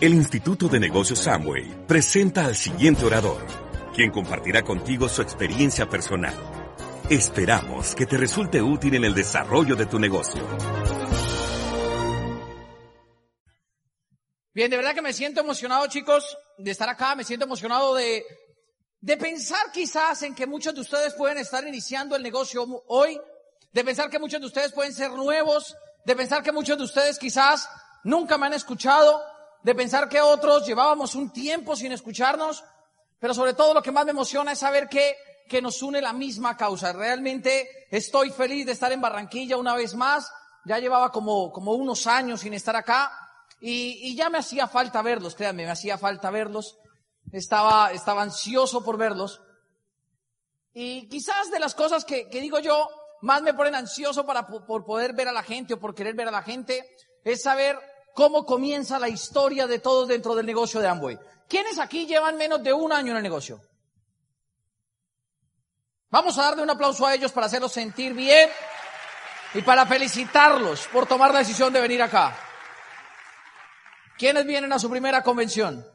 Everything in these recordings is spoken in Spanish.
El Instituto de Negocios Samway presenta al siguiente orador, quien compartirá contigo su experiencia personal. Esperamos que te resulte útil en el desarrollo de tu negocio. Bien, de verdad que me siento emocionado, chicos, de estar acá. Me siento emocionado de, de pensar quizás en que muchos de ustedes pueden estar iniciando el negocio hoy, de pensar que muchos de ustedes pueden ser nuevos, de pensar que muchos de ustedes quizás nunca me han escuchado, de pensar que otros llevábamos un tiempo sin escucharnos, pero sobre todo lo que más me emociona es saber que, que nos une la misma causa. Realmente estoy feliz de estar en Barranquilla una vez más. Ya llevaba como, como unos años sin estar acá y, y ya me hacía falta verlos, créanme, me hacía falta verlos. Estaba, estaba ansioso por verlos. Y quizás de las cosas que, que digo yo, más me ponen ansioso para por poder ver a la gente o por querer ver a la gente, es saber cómo comienza la historia de todos dentro del negocio de Amway. ¿Quiénes aquí llevan menos de un año en el negocio? Vamos a darle un aplauso a ellos para hacerlos sentir bien y para felicitarlos por tomar la decisión de venir acá. ¿Quiénes vienen a su primera convención?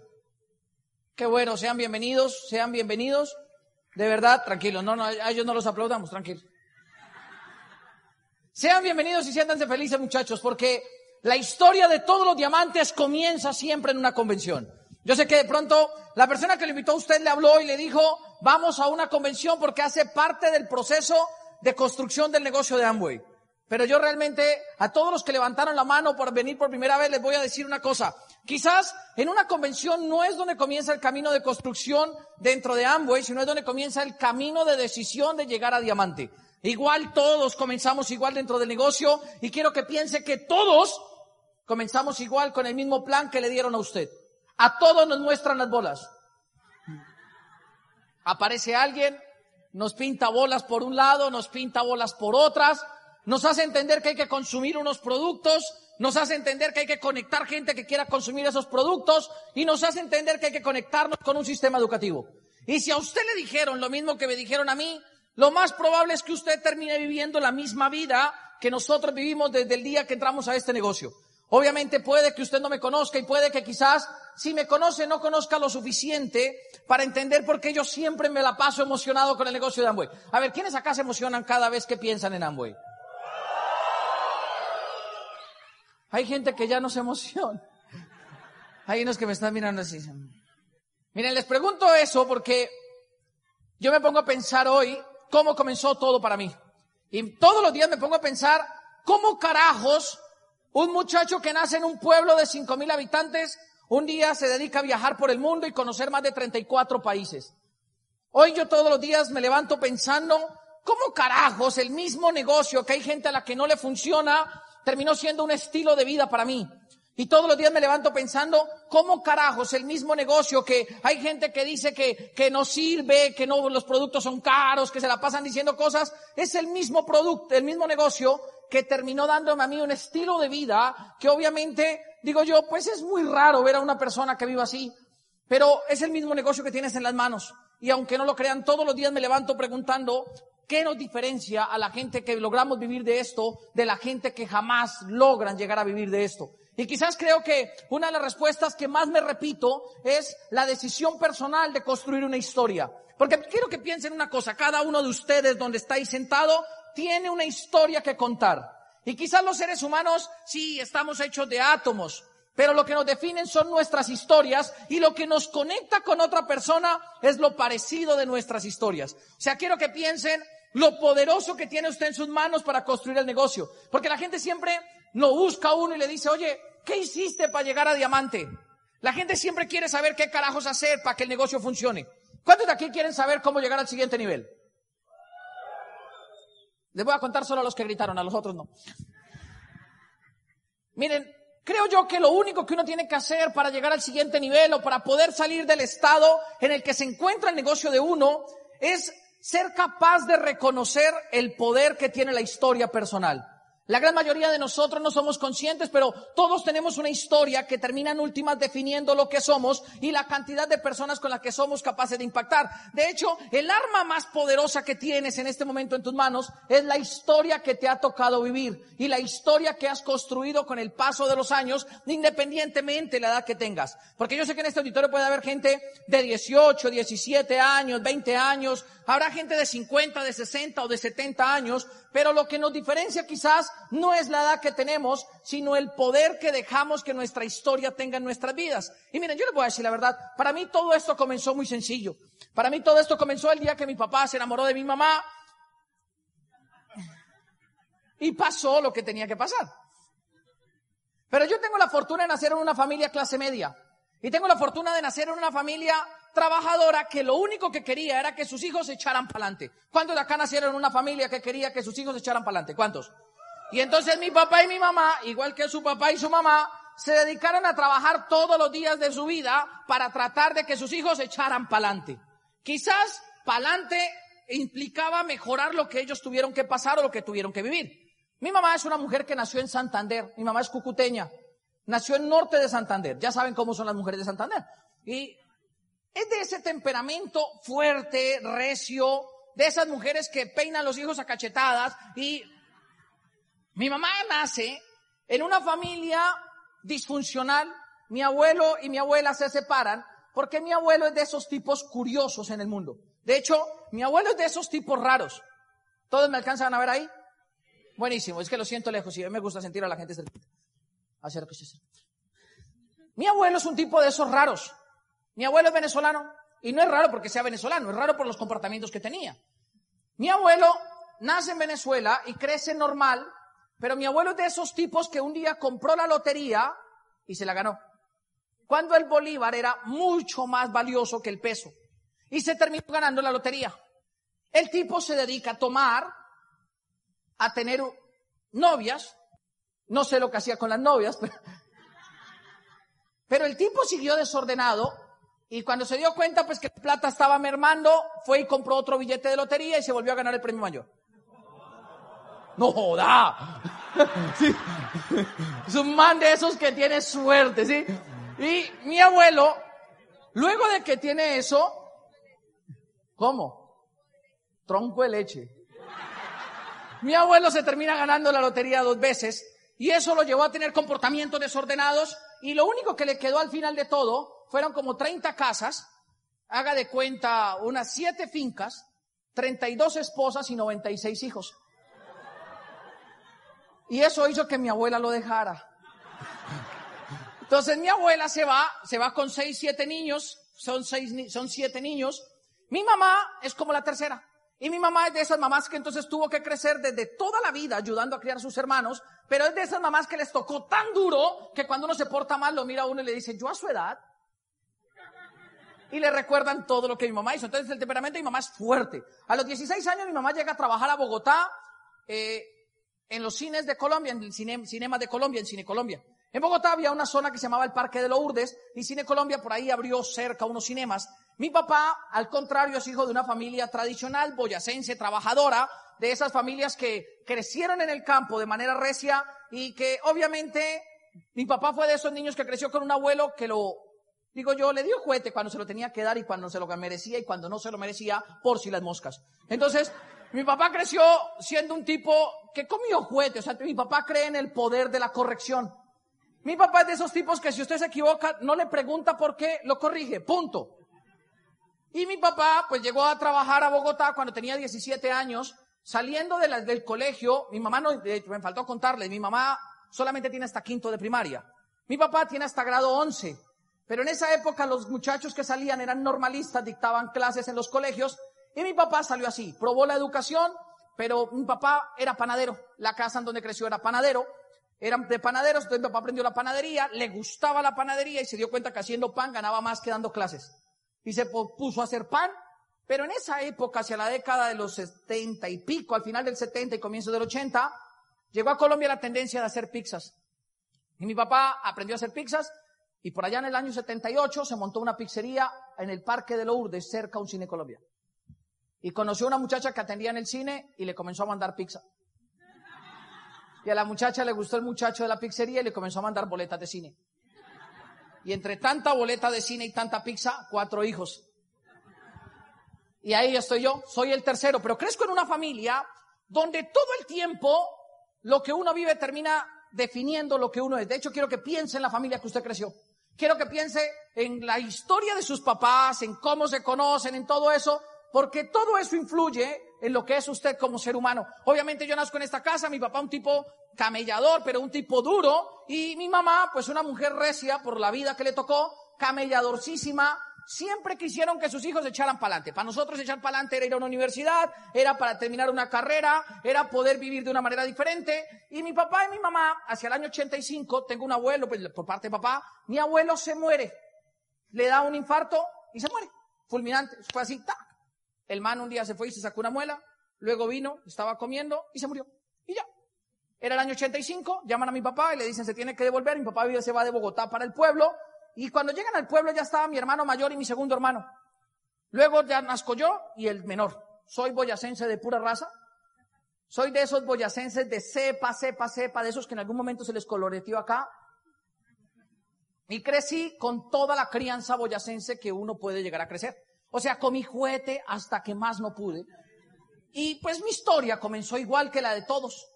Qué bueno, sean bienvenidos, sean bienvenidos. De verdad, tranquilos, no, no, a ellos no los aplaudamos, tranquilos. Sean bienvenidos y siéntanse felices muchachos, porque la historia de todos los diamantes comienza siempre en una convención. Yo sé que de pronto la persona que le invitó a usted le habló y le dijo, vamos a una convención porque hace parte del proceso de construcción del negocio de Amway. Pero yo realmente a todos los que levantaron la mano por venir por primera vez les voy a decir una cosa. Quizás en una convención no es donde comienza el camino de construcción dentro de Amway, sino es donde comienza el camino de decisión de llegar a diamante. Igual todos comenzamos igual dentro del negocio y quiero que piense que todos comenzamos igual con el mismo plan que le dieron a usted. A todos nos muestran las bolas. Aparece alguien, nos pinta bolas por un lado, nos pinta bolas por otras, nos hace entender que hay que consumir unos productos, nos hace entender que hay que conectar gente que quiera consumir esos productos y nos hace entender que hay que conectarnos con un sistema educativo. Y si a usted le dijeron lo mismo que me dijeron a mí, lo más probable es que usted termine viviendo la misma vida que nosotros vivimos desde el día que entramos a este negocio. Obviamente puede que usted no me conozca y puede que quizás si me conoce no conozca lo suficiente para entender por qué yo siempre me la paso emocionado con el negocio de Amway. A ver, ¿quiénes acá se emocionan cada vez que piensan en Amway? Hay gente que ya no se emociona. Hay unos que me están mirando así. Miren, les pregunto eso porque yo me pongo a pensar hoy cómo comenzó todo para mí. Y todos los días me pongo a pensar cómo carajos un muchacho que nace en un pueblo de cinco mil habitantes un día se dedica a viajar por el mundo y conocer más de 34 países. Hoy yo todos los días me levanto pensando cómo carajos el mismo negocio que hay gente a la que no le funciona terminó siendo un estilo de vida para mí. Y todos los días me levanto pensando, ¿cómo carajos el mismo negocio que hay gente que dice que, que no sirve, que no, los productos son caros, que se la pasan diciendo cosas? Es el mismo producto, el mismo negocio que terminó dándome a mí un estilo de vida que obviamente, digo yo, pues es muy raro ver a una persona que viva así. Pero es el mismo negocio que tienes en las manos. Y aunque no lo crean, todos los días me levanto preguntando, ¿qué nos diferencia a la gente que logramos vivir de esto de la gente que jamás logran llegar a vivir de esto? Y quizás creo que una de las respuestas que más me repito es la decisión personal de construir una historia. Porque quiero que piensen una cosa, cada uno de ustedes donde estáis sentado tiene una historia que contar. Y quizás los seres humanos sí estamos hechos de átomos, pero lo que nos definen son nuestras historias y lo que nos conecta con otra persona es lo parecido de nuestras historias. O sea, quiero que piensen lo poderoso que tiene usted en sus manos para construir el negocio. Porque la gente siempre lo busca a uno y le dice, oye, ¿qué hiciste para llegar a diamante? La gente siempre quiere saber qué carajos hacer para que el negocio funcione. ¿Cuántos de aquí quieren saber cómo llegar al siguiente nivel? Les voy a contar solo a los que gritaron, a los otros no. Miren, creo yo que lo único que uno tiene que hacer para llegar al siguiente nivel o para poder salir del estado en el que se encuentra el negocio de uno es ser capaz de reconocer el poder que tiene la historia personal. La gran mayoría de nosotros no somos conscientes, pero todos tenemos una historia que termina en últimas definiendo lo que somos y la cantidad de personas con las que somos capaces de impactar. De hecho, el arma más poderosa que tienes en este momento en tus manos es la historia que te ha tocado vivir y la historia que has construido con el paso de los años, independientemente de la edad que tengas. Porque yo sé que en este auditorio puede haber gente de 18, 17 años, 20 años, habrá gente de 50, de 60 o de 70 años, pero lo que nos diferencia quizás no es la edad que tenemos, sino el poder que dejamos que nuestra historia tenga en nuestras vidas. Y miren, yo les voy a decir la verdad, para mí todo esto comenzó muy sencillo. Para mí todo esto comenzó el día que mi papá se enamoró de mi mamá y pasó lo que tenía que pasar. Pero yo tengo la fortuna de nacer en una familia clase media y tengo la fortuna de nacer en una familia trabajadora que lo único que quería era que sus hijos se echaran para adelante. ¿Cuántos de acá nacieron en una familia que quería que sus hijos se echaran para adelante? ¿Cuántos? Y entonces mi papá y mi mamá, igual que su papá y su mamá, se dedicaron a trabajar todos los días de su vida para tratar de que sus hijos se echaran para adelante. Quizás para adelante implicaba mejorar lo que ellos tuvieron que pasar o lo que tuvieron que vivir. Mi mamá es una mujer que nació en Santander, mi mamá es cucuteña, nació en norte de Santander, ya saben cómo son las mujeres de Santander. Y es de ese temperamento fuerte, recio, de esas mujeres que peinan los hijos a cachetadas. Y mi mamá nace en una familia disfuncional. Mi abuelo y mi abuela se separan porque mi abuelo es de esos tipos curiosos en el mundo. De hecho, mi abuelo es de esos tipos raros. ¿Todos me alcanzan a ver ahí? Buenísimo, es que lo siento lejos y a mí me gusta sentir a la gente cerquita. Hacer que Mi abuelo es un tipo de esos raros. Mi abuelo es venezolano y no es raro porque sea venezolano, es raro por los comportamientos que tenía. Mi abuelo nace en Venezuela y crece normal, pero mi abuelo es de esos tipos que un día compró la lotería y se la ganó. Cuando el bolívar era mucho más valioso que el peso. Y se terminó ganando la lotería. El tipo se dedica a tomar, a tener novias. No sé lo que hacía con las novias, pero, el tipo siguió desordenado y cuando se dio cuenta, pues que la plata estaba mermando, fue y compró otro billete de lotería y se volvió a ganar el premio mayor. No joda. Sí. Es un man de esos que tiene suerte, ¿sí? Y mi abuelo, luego de que tiene eso, ¿cómo? Tronco de leche. Mi abuelo se termina ganando la lotería dos veces y eso lo llevó a tener comportamientos desordenados y lo único que le quedó al final de todo fueron como 30 casas, haga de cuenta unas 7 fincas, 32 esposas y 96 hijos. Y eso hizo que mi abuela lo dejara. Entonces mi abuela se va, se va con 6, 7 niños, son, seis, son 7 niños. Mi mamá es como la tercera. Y mi mamá es de esas mamás que entonces tuvo que crecer desde toda la vida ayudando a criar a sus hermanos, pero es de esas mamás que les tocó tan duro que cuando uno se porta mal lo mira a uno y le dice, yo a su edad y le recuerdan todo lo que mi mamá hizo. Entonces el temperamento de mi mamá es fuerte. A los 16 años mi mamá llega a trabajar a Bogotá eh, en los cines de Colombia, en el cine, Cinema de Colombia, en Cine Colombia. En Bogotá había una zona que se llamaba el Parque de Lourdes y Cine Colombia por ahí abrió cerca unos cinemas. Mi papá, al contrario, es hijo de una familia tradicional, boyacense, trabajadora, de esas familias que crecieron en el campo de manera recia y que obviamente mi papá fue de esos niños que creció con un abuelo que lo Digo yo, le dio juguete cuando se lo tenía que dar y cuando se lo merecía y cuando no se lo merecía, por si las moscas. Entonces, mi papá creció siendo un tipo que comió juguete. O sea, mi papá cree en el poder de la corrección. Mi papá es de esos tipos que si usted se equivoca, no le pregunta por qué, lo corrige. Punto. Y mi papá, pues llegó a trabajar a Bogotá cuando tenía 17 años. Saliendo de del colegio, mi mamá no, me faltó contarle, mi mamá solamente tiene hasta quinto de primaria. Mi papá tiene hasta grado 11. Pero en esa época los muchachos que salían eran normalistas, dictaban clases en los colegios y mi papá salió así, probó la educación, pero mi papá era panadero, la casa en donde creció era panadero, eran de panaderos, entonces mi papá aprendió la panadería, le gustaba la panadería y se dio cuenta que haciendo pan ganaba más que dando clases. Y se puso a hacer pan, pero en esa época, hacia la década de los setenta y pico, al final del 70 y comienzo del 80, llegó a Colombia la tendencia de hacer pizzas. Y mi papá aprendió a hacer pizzas y por allá en el año 78 se montó una pizzería en el Parque de Lourdes, cerca a un cine Colombia. Y conoció a una muchacha que atendía en el cine y le comenzó a mandar pizza. Y a la muchacha le gustó el muchacho de la pizzería y le comenzó a mandar boletas de cine. Y entre tanta boleta de cine y tanta pizza, cuatro hijos. Y ahí estoy yo, soy el tercero, pero crezco en una familia donde todo el tiempo lo que uno vive termina definiendo lo que uno es. De hecho, quiero que piense en la familia que usted creció. Quiero que piense en la historia de sus papás, en cómo se conocen, en todo eso, porque todo eso influye en lo que es usted como ser humano. Obviamente yo nazco en esta casa, mi papá un tipo camellador, pero un tipo duro, y mi mamá, pues una mujer recia por la vida que le tocó, camelladorcísima, siempre quisieron que sus hijos echaran para adelante. Para nosotros echar para adelante era ir a una universidad, era para terminar una carrera, era poder vivir de una manera diferente. Y mi papá y mi mamá, hacia el año 85, tengo un abuelo, pues, por parte de papá, mi abuelo se muere. Le da un infarto y se muere. Fulminante. Fue así, ¡tac! El man un día se fue y se sacó una muela, luego vino, estaba comiendo y se murió. Y ya. Era el año 85, llaman a mi papá y le dicen se tiene que devolver. Mi papá se va de Bogotá para el pueblo. Y cuando llegan al pueblo ya estaba mi hermano mayor y mi segundo hermano. Luego ya nazco yo y el menor. Soy boyacense de pura raza. Soy de esos boyacenses de cepa, cepa, cepa, de esos que en algún momento se les coloreteó acá. Y crecí con toda la crianza boyacense que uno puede llegar a crecer. O sea, comí juguete hasta que más no pude. Y pues mi historia comenzó igual que la de todos.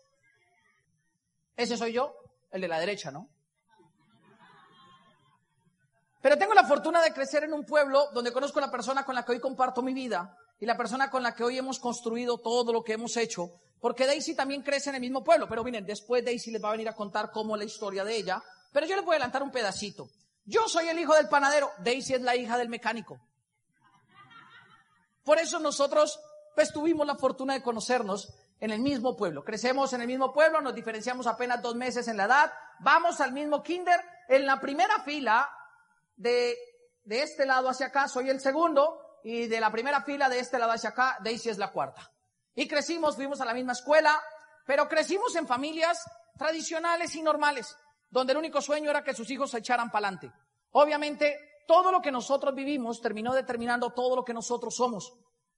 Ese soy yo, el de la derecha, ¿no? Pero tengo la fortuna de crecer en un pueblo donde conozco a la persona con la que hoy comparto mi vida y la persona con la que hoy hemos construido todo lo que hemos hecho, porque Daisy también crece en el mismo pueblo. Pero miren, después Daisy les va a venir a contar cómo la historia de ella, pero yo les voy a adelantar un pedacito. Yo soy el hijo del panadero, Daisy es la hija del mecánico. Por eso nosotros pues tuvimos la fortuna de conocernos en el mismo pueblo. Crecemos en el mismo pueblo, nos diferenciamos apenas dos meses en la edad, vamos al mismo kinder. En la primera fila de, de este lado hacia acá soy el segundo y de la primera fila de este lado hacia acá Daisy es la cuarta. Y crecimos, fuimos a la misma escuela, pero crecimos en familias tradicionales y normales, donde el único sueño era que sus hijos se echaran para adelante. Obviamente todo lo que nosotros vivimos terminó determinando todo lo que nosotros somos.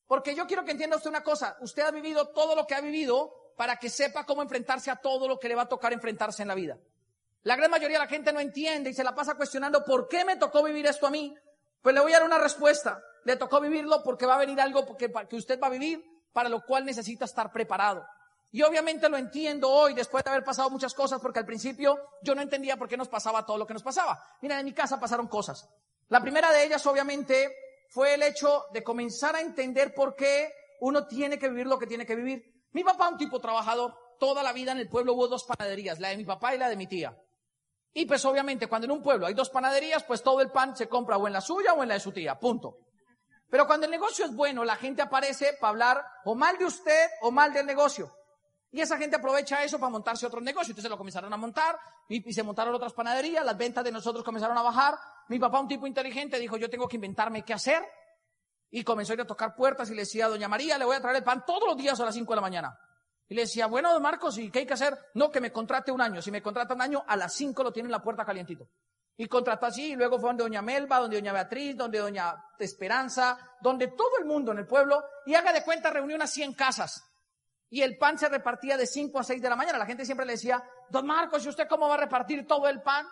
Porque yo quiero que entienda usted una cosa, usted ha vivido todo lo que ha vivido para que sepa cómo enfrentarse a todo lo que le va a tocar enfrentarse en la vida. La gran mayoría de la gente no entiende y se la pasa cuestionando por qué me tocó vivir esto a mí. Pues le voy a dar una respuesta. Le tocó vivirlo porque va a venir algo que, que usted va a vivir, para lo cual necesita estar preparado. Y obviamente lo entiendo hoy, después de haber pasado muchas cosas, porque al principio yo no entendía por qué nos pasaba todo lo que nos pasaba. Mira, en mi casa pasaron cosas. La primera de ellas, obviamente, fue el hecho de comenzar a entender por qué uno tiene que vivir lo que tiene que vivir. Mi papá, un tipo trabajador, toda la vida en el pueblo hubo dos panaderías, la de mi papá y la de mi tía. Y pues obviamente cuando en un pueblo hay dos panaderías, pues todo el pan se compra o en la suya o en la de su tía, punto. Pero cuando el negocio es bueno, la gente aparece para hablar o mal de usted o mal del negocio. Y esa gente aprovecha eso para montarse otro negocio. Entonces lo comenzaron a montar y, se montaron otras panaderías, las ventas de nosotros comenzaron a bajar. Mi papá, un tipo inteligente, dijo, yo tengo que inventarme qué hacer. Y comenzó a ir a tocar puertas y le decía doña María, le voy a traer el pan todos los días a las 5 de la mañana. Y le decía, bueno, don Marcos, ¿y qué hay que hacer? No, que me contrate un año. Si me contrata un año, a las 5 lo tiene en la puerta calientito. Y contrató así, y luego fue donde doña Melba, donde doña Beatriz, donde doña Esperanza, donde todo el mundo en el pueblo, y haga de cuenta, reunió unas 100 casas y el pan se repartía de 5 a 6 de la mañana. La gente siempre le decía, don Marcos, ¿y usted cómo va a repartir todo el pan?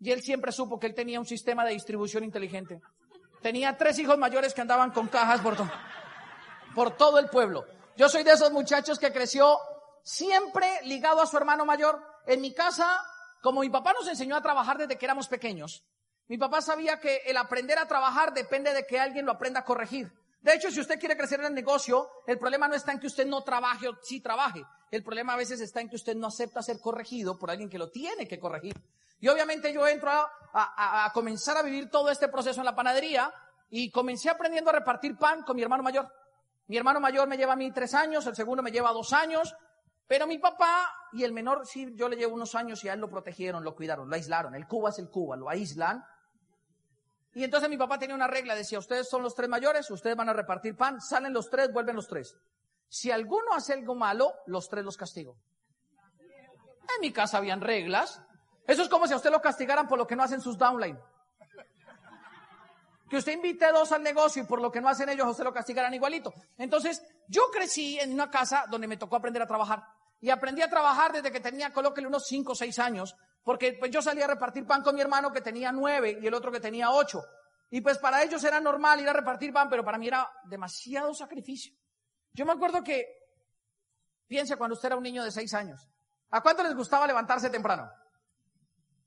Y él siempre supo que él tenía un sistema de distribución inteligente. Tenía tres hijos mayores que andaban con cajas por, por todo el pueblo. Yo soy de esos muchachos que creció siempre ligado a su hermano mayor. En mi casa, como mi papá nos enseñó a trabajar desde que éramos pequeños, mi papá sabía que el aprender a trabajar depende de que alguien lo aprenda a corregir. De hecho, si usted quiere crecer en el negocio, el problema no está en que usted no trabaje o sí trabaje. El problema a veces está en que usted no acepta ser corregido por alguien que lo tiene que corregir. Y obviamente yo entro a, comenzar a vivir todo este proceso en la panadería y comencé aprendiendo a repartir pan con mi hermano mayor. Mi hermano mayor me lleva a mí tres años, el segundo me lleva dos años, pero mi papá y el menor, sí, yo le llevo unos años y a él lo protegieron, lo cuidaron, lo aislaron. El Cuba es el Cuba, lo aíslan y entonces mi papá tenía una regla, decía, ustedes son los tres mayores, ustedes van a repartir pan, salen los tres, vuelven los tres. Si alguno hace algo malo, los tres los castigo. En mi casa habían reglas. Eso es como si a usted lo castigaran por lo que no hacen sus downline. Que usted invite dos al negocio y por lo que no hacen ellos, a usted lo castigaran igualito. Entonces, yo crecí en una casa donde me tocó aprender a trabajar. y aprendí a trabajar desde que tenía, colóquele unos 5 o 6 años, porque pues yo salía a repartir pan con mi hermano que tenía 9 y el otro que tenía 8. Y pues para ellos era normal ir a repartir pan, pero para mí era demasiado sacrificio. Yo me acuerdo que, piense cuando usted era un niño de 6 años, ¿a cuánto les gustaba levantarse temprano?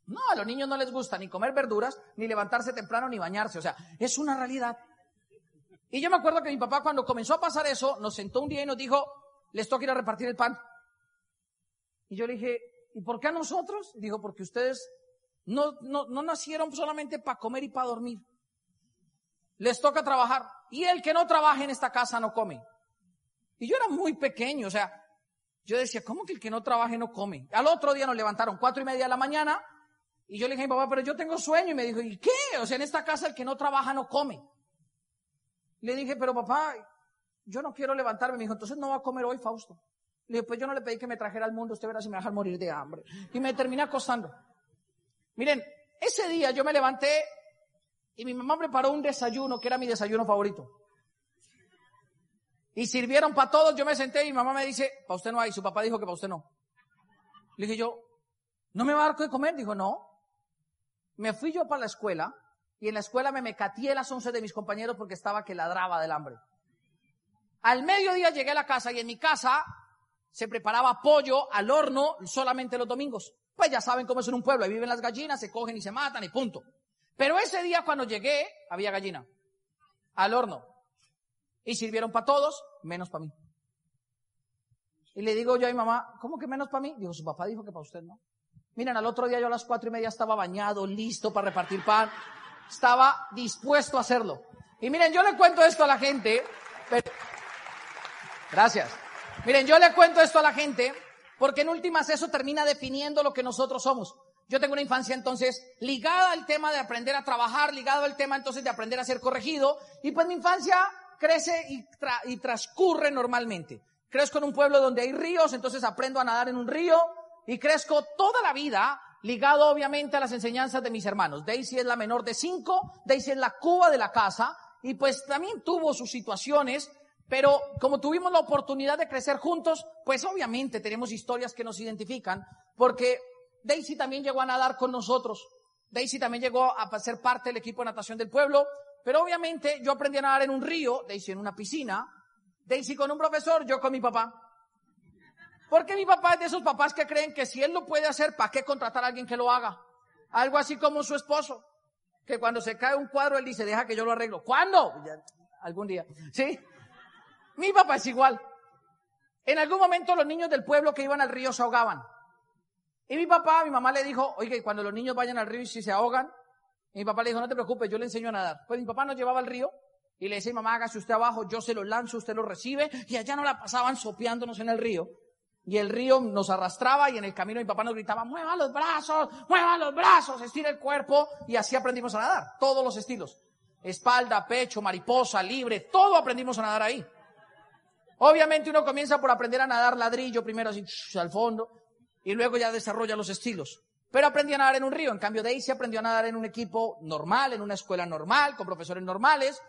No, a los niños no les gusta ni comer verduras, ni levantarse temprano, ni bañarse. O sea, es una realidad. Y yo me acuerdo que mi papá cuando comenzó a pasar eso, nos sentó un día y nos dijo, les toca ir a repartir el pan. Y yo le dije, ¿y por qué a nosotros? Dijo, porque ustedes no, no, no nacieron solamente para comer y para dormir. Les toca trabajar. Y el que no trabaje en esta casa no come. Y yo era muy pequeño, o sea, yo decía, ¿cómo que el que no trabaje no come? Al otro día nos levantaron cuatro y media de la mañana y yo le dije papá, pero yo tengo sueño. Y me dijo, ¿y qué? O sea, en esta casa el que no trabaja no come. Le dije, pero papá, yo no quiero levantarme. Me dijo, entonces no va a comer hoy, Fausto. Le dije, pues yo no le pedí que me trajera al mundo, usted verá si me deja morir de hambre. Y me terminé acostando. Miren, ese día yo me levanté y mi mamá preparó un desayuno que era mi desayuno favorito. Y sirvieron para todos, yo me senté y mi mamá me dice, para usted no hay, su papá dijo que para usted no. Le dije yo, ¿no me va a dar de comer? Dijo, no. Me fui yo para la escuela y en la escuela me mecateé las once de mis compañeros porque estaba que ladraba del hambre. Al mediodía llegué a la casa y en mi casa se preparaba pollo al horno solamente los domingos. Pues ya saben cómo es en un pueblo, ahí viven las gallinas, se cogen y se matan y punto. Pero ese día cuando llegué, había gallina. Al horno. Y sirvieron para todos, menos para mí. Y le digo yo a mi mamá, ¿cómo que menos para mí? Digo, su papá dijo que para usted no. Miren, al otro día yo a las cuatro y media estaba bañado, listo para repartir pan. Estaba dispuesto a hacerlo. Y miren, yo le cuento esto a la gente. Gracias. Miren, yo le cuento esto a la gente porque en últimas eso termina definiendo lo que nosotros somos. Yo tengo una infancia entonces ligada al tema de aprender a trabajar, ligado al tema entonces de aprender a ser corregido. Y pues mi infancia crece y, y transcurre normalmente. Crezco en un pueblo donde hay ríos, entonces aprendo a nadar en un río, y crezco toda la vida ligado obviamente a las enseñanzas de mis hermanos. Daisy es la menor de cinco, Daisy es la cuba de la casa y pues también tuvo sus situaciones, pero como tuvimos la oportunidad de crecer juntos, pues obviamente tenemos historias que nos identifican porque Daisy también llegó a nadar con nosotros. Daisy también llegó a ser parte del equipo de natación del pueblo, pero obviamente yo aprendí a nadar en un río, Daisy en una piscina, Daisy con un profesor, yo con mi papá. Porque mi papá es de esos papás que creen que si él lo puede hacer, ¿para qué contratar a alguien que lo haga? Algo así como su esposo, que cuando se cae un cuadro, él dice, deja que yo lo arreglo. ¿Cuándo? algún día. ¿Sí? Mi papá es igual. En algún momento los niños del pueblo que iban al río se ahogaban. Y mi papá, mi mamá le dijo, oye, cuando los niños vayan al río y si se ahogan, y mi papá le dijo, no te preocupes, yo le enseño a nadar. Pues mi papá nos llevaba al río y le decía, mamá, hágase usted abajo, yo se lo lanzo, usted lo recibe, y allá no la pasaban sopeándonos en el río y el río nos arrastraba y en el camino mi papá nos gritaba, mueva los brazos, mueva los brazos, estira el cuerpo y así aprendimos a nadar, todos los estilos. Espalda, pecho, mariposa, libre, todo aprendimos a nadar ahí. Obviamente uno comienza por aprender a nadar ladrillo primero así al fondo y luego ya desarrolla los estilos. Pero aprendí a nadar en un río, en cambio Daisy aprendió a nadar en un equipo normal, en una escuela normal, con profesores normales,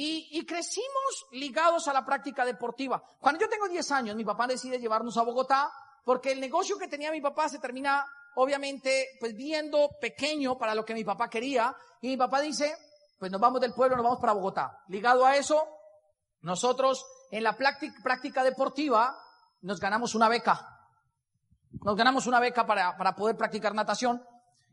y, crecimos ligados a la práctica deportiva. Cuando yo tengo 10 años, mi papá decide llevarnos a Bogotá porque el negocio que tenía mi papá se termina, obviamente, pues viendo pequeño para lo que mi papá quería. Y mi papá dice, pues nos vamos del pueblo, nos vamos para Bogotá. Ligado a eso, nosotros en la práctica, deportiva nos ganamos una beca. Nos ganamos una beca para, para poder practicar natación.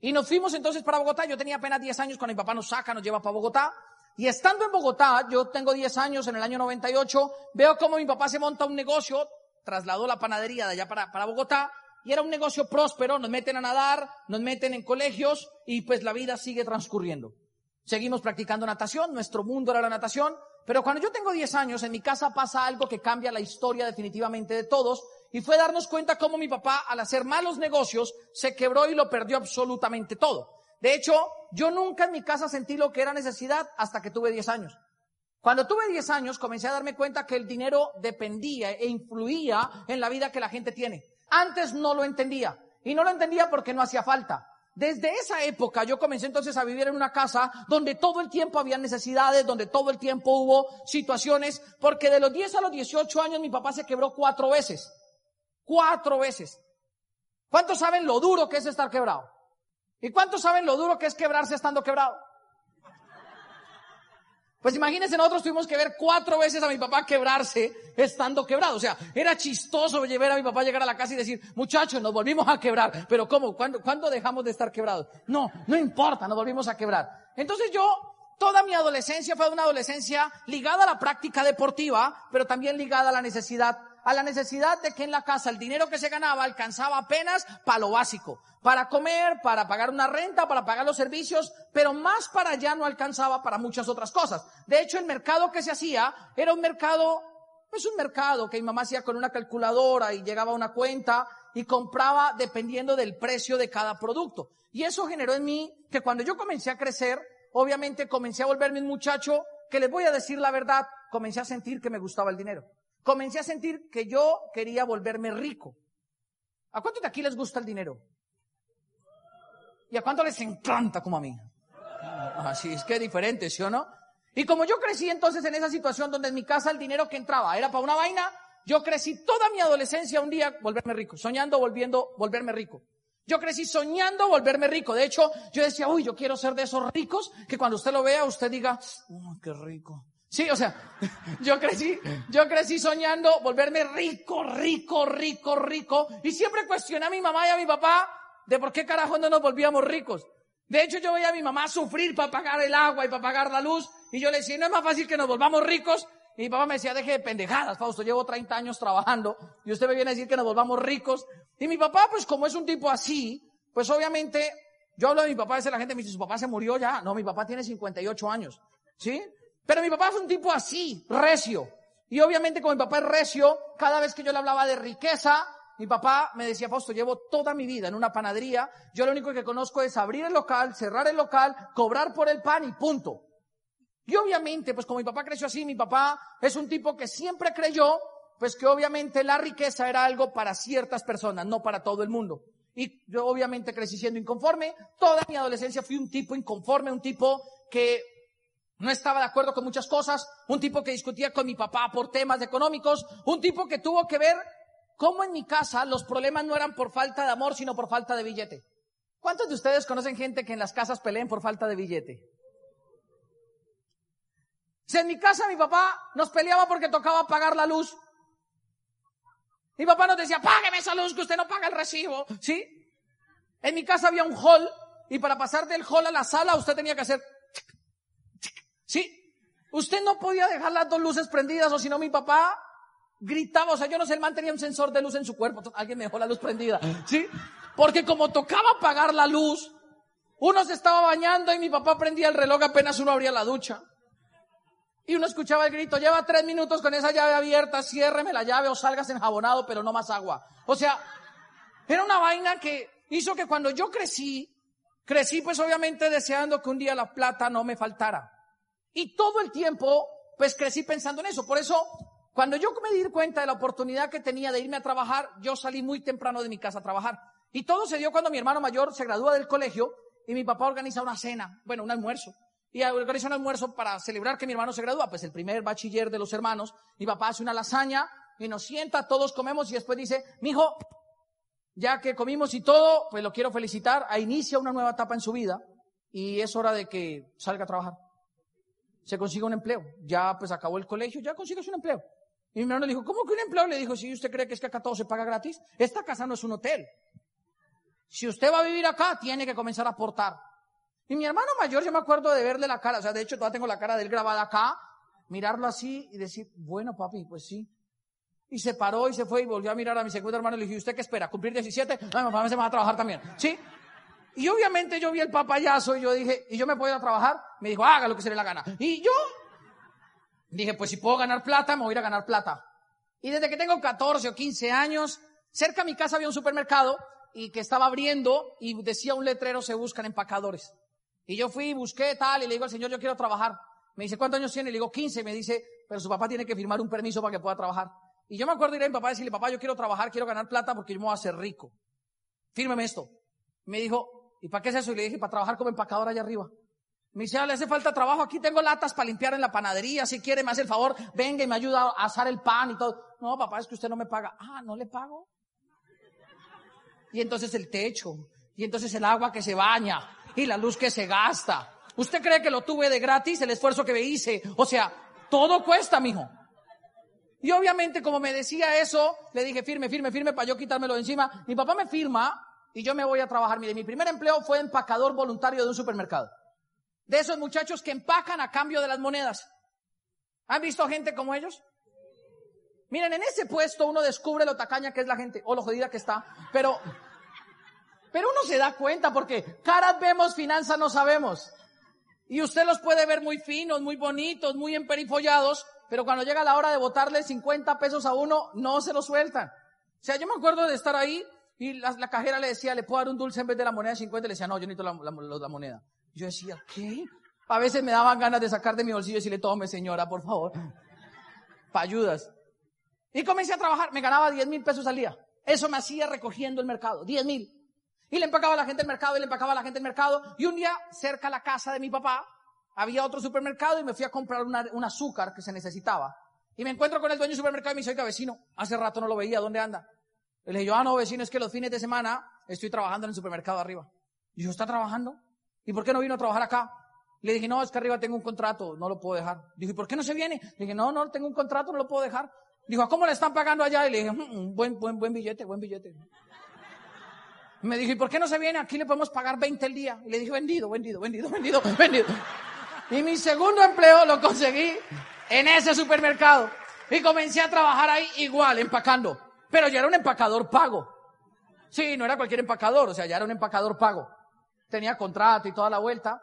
Y nos fuimos entonces para Bogotá. Yo tenía apenas 10 años cuando mi papá nos saca, nos lleva para Bogotá. Y estando en Bogotá, yo tengo 10 años, en el año 98, veo cómo mi papá se monta un negocio, trasladó la panadería de allá para, para Bogotá, y era un negocio próspero, nos meten a nadar, nos meten en colegios, y pues la vida sigue transcurriendo. Seguimos practicando natación, nuestro mundo era la natación, pero cuando yo tengo 10 años, en mi casa pasa algo que cambia la historia definitivamente de todos, y fue darnos cuenta cómo mi papá, al hacer malos negocios, se quebró y lo perdió absolutamente todo. De hecho, yo nunca en mi casa sentí lo que era necesidad hasta que tuve 10 años. Cuando tuve 10 años comencé a darme cuenta que el dinero dependía e influía en la vida que la gente tiene. Antes no lo entendía. Y no lo entendía porque no hacía falta. Desde esa época yo comencé entonces a vivir en una casa donde todo el tiempo había necesidades, donde todo el tiempo hubo situaciones, porque de los 10 a los 18 años mi papá se quebró cuatro veces. Cuatro veces. ¿Cuántos saben lo duro que es estar quebrado? ¿Y cuántos saben lo duro que es quebrarse estando quebrado? Pues imagínense, nosotros tuvimos que ver cuatro veces a mi papá quebrarse estando quebrado. O sea, era chistoso llevar a mi papá llegar a la casa y decir, muchachos, nos volvimos a quebrar. Pero ¿cómo? ¿Cuándo, ¿Cuándo dejamos de estar quebrados? No, no importa, nos volvimos a quebrar. Entonces yo, toda mi adolescencia fue una adolescencia ligada a la práctica deportiva, pero también ligada a la necesidad a la necesidad de que en la casa el dinero que se ganaba alcanzaba apenas para lo básico, para comer, para pagar una renta, para pagar los servicios, pero más para allá no alcanzaba para muchas otras cosas. De hecho, el mercado que se hacía era un mercado, es un mercado que mi mamá hacía con una calculadora y llegaba a una cuenta y compraba dependiendo del precio de cada producto. Y eso generó en mí que cuando yo comencé a crecer, obviamente comencé a volverme un muchacho que les voy a decir la verdad, comencé a sentir que me gustaba el dinero comencé a sentir que yo quería volverme rico. ¿A cuántos de aquí les gusta el dinero? ¿Y a cuánto les encanta como a mí? Así es que diferente, ¿sí o no? Y como yo crecí entonces en esa situación donde en mi casa el dinero que entraba era para una vaina, yo crecí toda mi adolescencia un día volverme rico, soñando volviendo volverme rico. Yo crecí soñando volverme rico. De hecho, yo decía, uy, yo quiero ser de esos ricos que cuando usted lo vea, usted diga, uy, qué rico. Sí, o sea, yo crecí, yo crecí soñando volverme rico, rico, rico, rico. Y siempre cuestioné a mi mamá y a mi papá de por qué carajo no nos volvíamos ricos. De hecho, yo veía a mi mamá sufrir para pagar el agua y para pagar la luz. Y yo le decía, no es más fácil que nos volvamos ricos. Y mi papá me decía, deje de pendejadas, Fausto, llevo 30 años trabajando y usted me viene a decir que nos volvamos ricos. Y mi papá, pues como es un tipo así, pues obviamente, yo hablo de mi papá, a veces la gente me dice, su papá se murió ya. No, mi papá tiene 58 años. ¿Sí? Pero mi papá fue un tipo así, recio. Y obviamente como mi papá es recio, cada vez que yo le hablaba de riqueza, mi papá me decía, Fausto, llevo toda mi vida en una panadería, yo lo único que conozco es abrir el local, cerrar el local, cobrar por el pan y punto. Y obviamente, pues como mi papá creció así, mi papá es un tipo que siempre creyó, pues que obviamente la riqueza era algo para ciertas personas, no para todo el mundo. Y yo obviamente crecí siendo inconforme, toda mi adolescencia fui un tipo inconforme, un tipo que no estaba de acuerdo con muchas cosas, un tipo que discutía con mi papá por temas económicos, un tipo que tuvo que ver cómo en mi casa los problemas no eran por falta de amor, sino por falta de billete. ¿Cuántos de ustedes conocen gente que en las casas peleen por falta de billete? Si en mi casa mi papá nos peleaba porque tocaba pagar la luz. Mi papá nos decía, págueme esa luz que usted no paga el recibo. ¿Sí? En mi casa había un hall y para pasar del hall a la sala usted tenía que hacer ¿Sí? Usted no podía dejar las dos luces prendidas o si no mi papá gritaba, o sea, yo no sé, el man tenía un sensor de luz en su cuerpo, alguien me dejó la luz prendida, ¿sí? Porque como tocaba apagar la luz, uno se estaba bañando y mi papá prendía el reloj apenas uno abría la ducha. Y uno escuchaba el grito, lleva tres minutos con esa llave abierta, ciérreme la llave o salgas enjabonado, pero no más agua. O sea, era una vaina que hizo que cuando yo crecí, crecí pues obviamente deseando que un día la plata no me faltara. Y todo el tiempo, pues crecí pensando en eso. Por eso, cuando yo me di cuenta de la oportunidad que tenía de irme a trabajar, yo salí muy temprano de mi casa a trabajar. Y todo se dio cuando mi hermano mayor se gradúa del colegio y mi papá organiza una cena, bueno, un almuerzo. Y organiza un almuerzo para celebrar que mi hermano se gradúa, pues el primer bachiller de los hermanos. Mi papá hace una lasaña y nos sienta, todos comemos y después dice, mi hijo, ya que comimos y todo, pues lo quiero felicitar, a inicia una nueva etapa en su vida y es hora de que salga a trabajar se consiga un empleo. Ya pues acabó el colegio, ya consigues un empleo. Y mi hermano le dijo, ¿cómo que un empleo? Le dijo, si usted cree que es que acá todo se paga gratis, esta casa no es un hotel. Si usted va a vivir acá, tiene que comenzar a aportar. Y mi hermano mayor, yo me acuerdo de verle la cara, o sea, de hecho todavía tengo la cara de él grabada acá, mirarlo así y decir, bueno papi, pues sí. Y se paró y se fue y volvió a mirar a mi segundo hermano y le dije, ¿usted qué espera? ¿Cumplir 17? No, mi papá se va a trabajar también. ¿Sí? Y obviamente yo vi el papayazo y yo dije, ¿y yo me puedo ir a trabajar? Me dijo, haga lo que se le la gana. Y yo dije, pues si puedo ganar plata, me voy a ir a ganar plata. Y desde que tengo 14 o 15 años, cerca de mi casa había un supermercado y que estaba abriendo y decía un letrero, se buscan empacadores. Y yo fui, busqué tal y le digo al señor, yo quiero trabajar. Me dice, ¿cuántos años tiene? Le digo, 15. Me dice, pero su papá tiene que firmar un permiso para que pueda trabajar. Y yo me acuerdo ir a mi papá y decirle, papá, yo quiero trabajar, quiero ganar plata porque yo me voy a hacer rico. Fírmeme esto. Me dijo, ¿Y para qué es eso? Y le dije, para trabajar como empacador allá arriba. Me dice, ah, le hace falta trabajo, aquí tengo latas para limpiar en la panadería, si quiere me hace el favor, venga y me ayuda a asar el pan y todo. No, papá, es que usted no me paga. Ah, ¿no le pago? y entonces el techo, y entonces el agua que se baña, y la luz que se gasta. ¿Usted cree que lo tuve de gratis, el esfuerzo que me hice? O sea, todo cuesta, mijo. Y obviamente, como me decía eso, le dije firme, firme, firme para yo quitármelo de encima. Mi papá me firma y yo me voy a trabajar. Mire, mi primer empleo fue empacador voluntario de un supermercado. De esos muchachos que empacan a cambio de las monedas. ¿Han visto gente como ellos? Miren, en ese puesto uno descubre lo tacaña que es la gente, o lo jodida que está, pero, pero uno se da cuenta porque caras vemos, finanzas no sabemos. Y usted los puede ver muy finos, muy bonitos, muy emperifollados, pero cuando llega la hora de botarle 50 pesos a uno, no se lo sueltan. O sea, yo me acuerdo de estar ahí y la, cajera le decía, ¿le puedo dar un dulce en vez de la moneda de 50? Y le decía, no, yo necesito la, la, moneda. Y yo decía, ¿qué? A veces me daban ganas de sacar de mi bolsillo y decirle, tome señora, por favor. Pa' ayudas. Y comencé a trabajar, me ganaba 10 mil pesos al día. Eso me hacía recogiendo el mercado, 10 mil. Y le empacaba a la gente el mercado y le empacaba a la gente el mercado. Y un día, cerca a la casa de mi papá, había otro supermercado y me fui a comprar un azúcar que se necesitaba. Y me encuentro con el dueño del supermercado y me dice, oiga, vecino, hace rato no lo veía, ¿dónde anda? Le dije yo, ah, no, vecino, es que los fines de semana estoy trabajando en el supermercado arriba. Y yo, ¿está trabajando? ¿Y por qué no vino a trabajar acá? Le dije, no, es que arriba tengo un contrato, no lo puedo dejar. Dije, ¿por qué no se viene? Le dije, no, no, tengo un contrato, no lo puedo dejar. Dijo, ¿cómo le están pagando allá? Y le dije, mm, mm, buen, buen, buen billete, buen billete. Me dijo, ¿y por qué no se viene? Aquí le podemos pagar 20 el día. Y le dije, vendido, vendido, vendido, vendido, vendido. Y mi segundo empleo lo conseguí en ese supermercado. Y comencé a trabajar ahí igual, empacando. Pero ya era un empacador pago. Sí, no era cualquier empacador, o sea, ya era un empacador pago. Tenía contrato y toda la vuelta.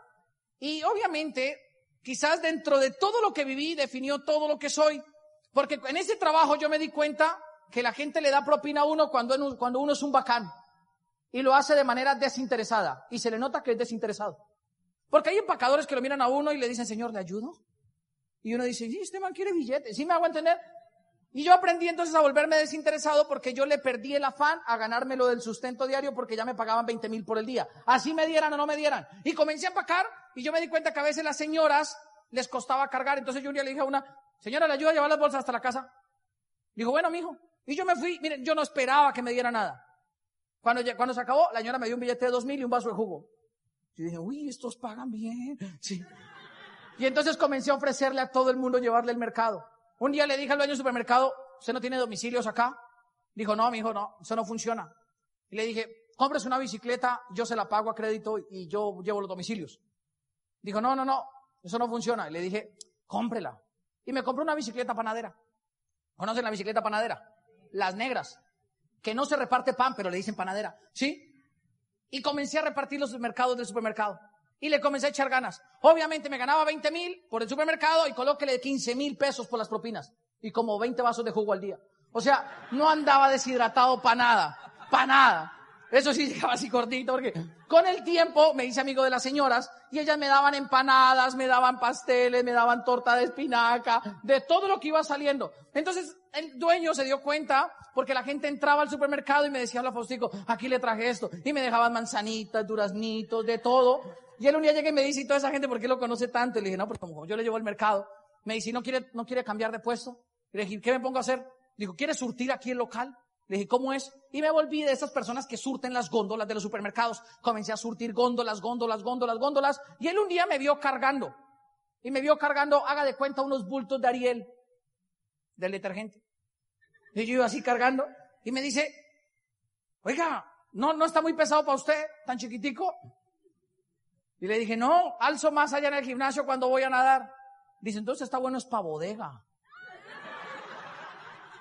Y obviamente, quizás dentro de todo lo que viví, definió todo lo que soy. Porque en ese trabajo yo me di cuenta que la gente le da propina a uno cuando, cuando uno es un bacán. Y lo hace de manera desinteresada. Y se le nota que es desinteresado. Porque hay empacadores que lo miran a uno y le dicen, Señor, ¿le ayudo? Y uno dice, sí, este man quiere billetes, ¿sí me hago entender? Y yo aprendí entonces a volverme desinteresado porque yo le perdí el afán a ganarme lo del sustento diario porque ya me pagaban 20 mil por el día. Así me dieran o no me dieran. Y comencé a empacar y yo me di cuenta que a veces las señoras les costaba cargar. Entonces yo le dije a una, señora, ¿le ayudo a llevar las bolsas hasta la casa? Dijo, bueno, mijo. Y yo me fui, miren, yo no esperaba que me diera nada. Cuando, cuando se acabó, la señora me dio un billete de dos mil y un vaso de jugo. Yo dije, uy, estos pagan bien. Sí. Y entonces comencé a ofrecerle a todo el mundo llevarle el mercado. Un día le dije al dueño del supermercado, ¿usted no tiene domicilios acá? Dijo, no, mi hijo, no, eso no funciona. Y le dije, cómprese una bicicleta, yo se la pago a crédito y yo llevo los domicilios. Dijo, no, no, no, eso no funciona. Y le dije, cómprela. Y me compré una bicicleta panadera. ¿Conocen la bicicleta panadera? Las negras. Que no se reparte pan, pero le dicen panadera. ¿Sí? y comencé a repartir los mercados del supermercado. Y le comencé a echar ganas. Obviamente me ganaba 20 mil por el supermercado y colóquele 15 mil pesos por las propinas. Y como 20 vasos de jugo al día. O sea, no andaba deshidratado para nada. Para nada. Eso sí llegaba así cortito porque con el tiempo me hice amigo de las señoras y ellas me daban empanadas, me daban pasteles, me daban torta de espinaca, de todo lo que iba saliendo. Entonces el dueño se dio cuenta porque la gente entraba al supermercado y me decía, hola Faustico, aquí le traje esto. Y me dejaban manzanitas, duraznitos, de todo. Y él un día llega y me dice, ¿y toda esa gente por qué lo conoce tanto? Y le dije, no, porque como yo le llevo al mercado. Me dice, ¿no quiere, no quiere cambiar de puesto? le dije, ¿qué me pongo a hacer? Dijo, ¿quiere surtir aquí el local? Le dije, ¿cómo es? Y me volví de esas personas que surten las góndolas de los supermercados. Comencé a surtir góndolas, góndolas, góndolas, góndolas. Y él un día me vio cargando. Y me vio cargando, haga de cuenta, unos bultos de Ariel, del detergente. Y yo iba así cargando. Y me dice, oiga, no, no está muy pesado para usted, tan chiquitico. Y le dije, no, alzo más allá en el gimnasio cuando voy a nadar. Dice, entonces está bueno, es para bodega.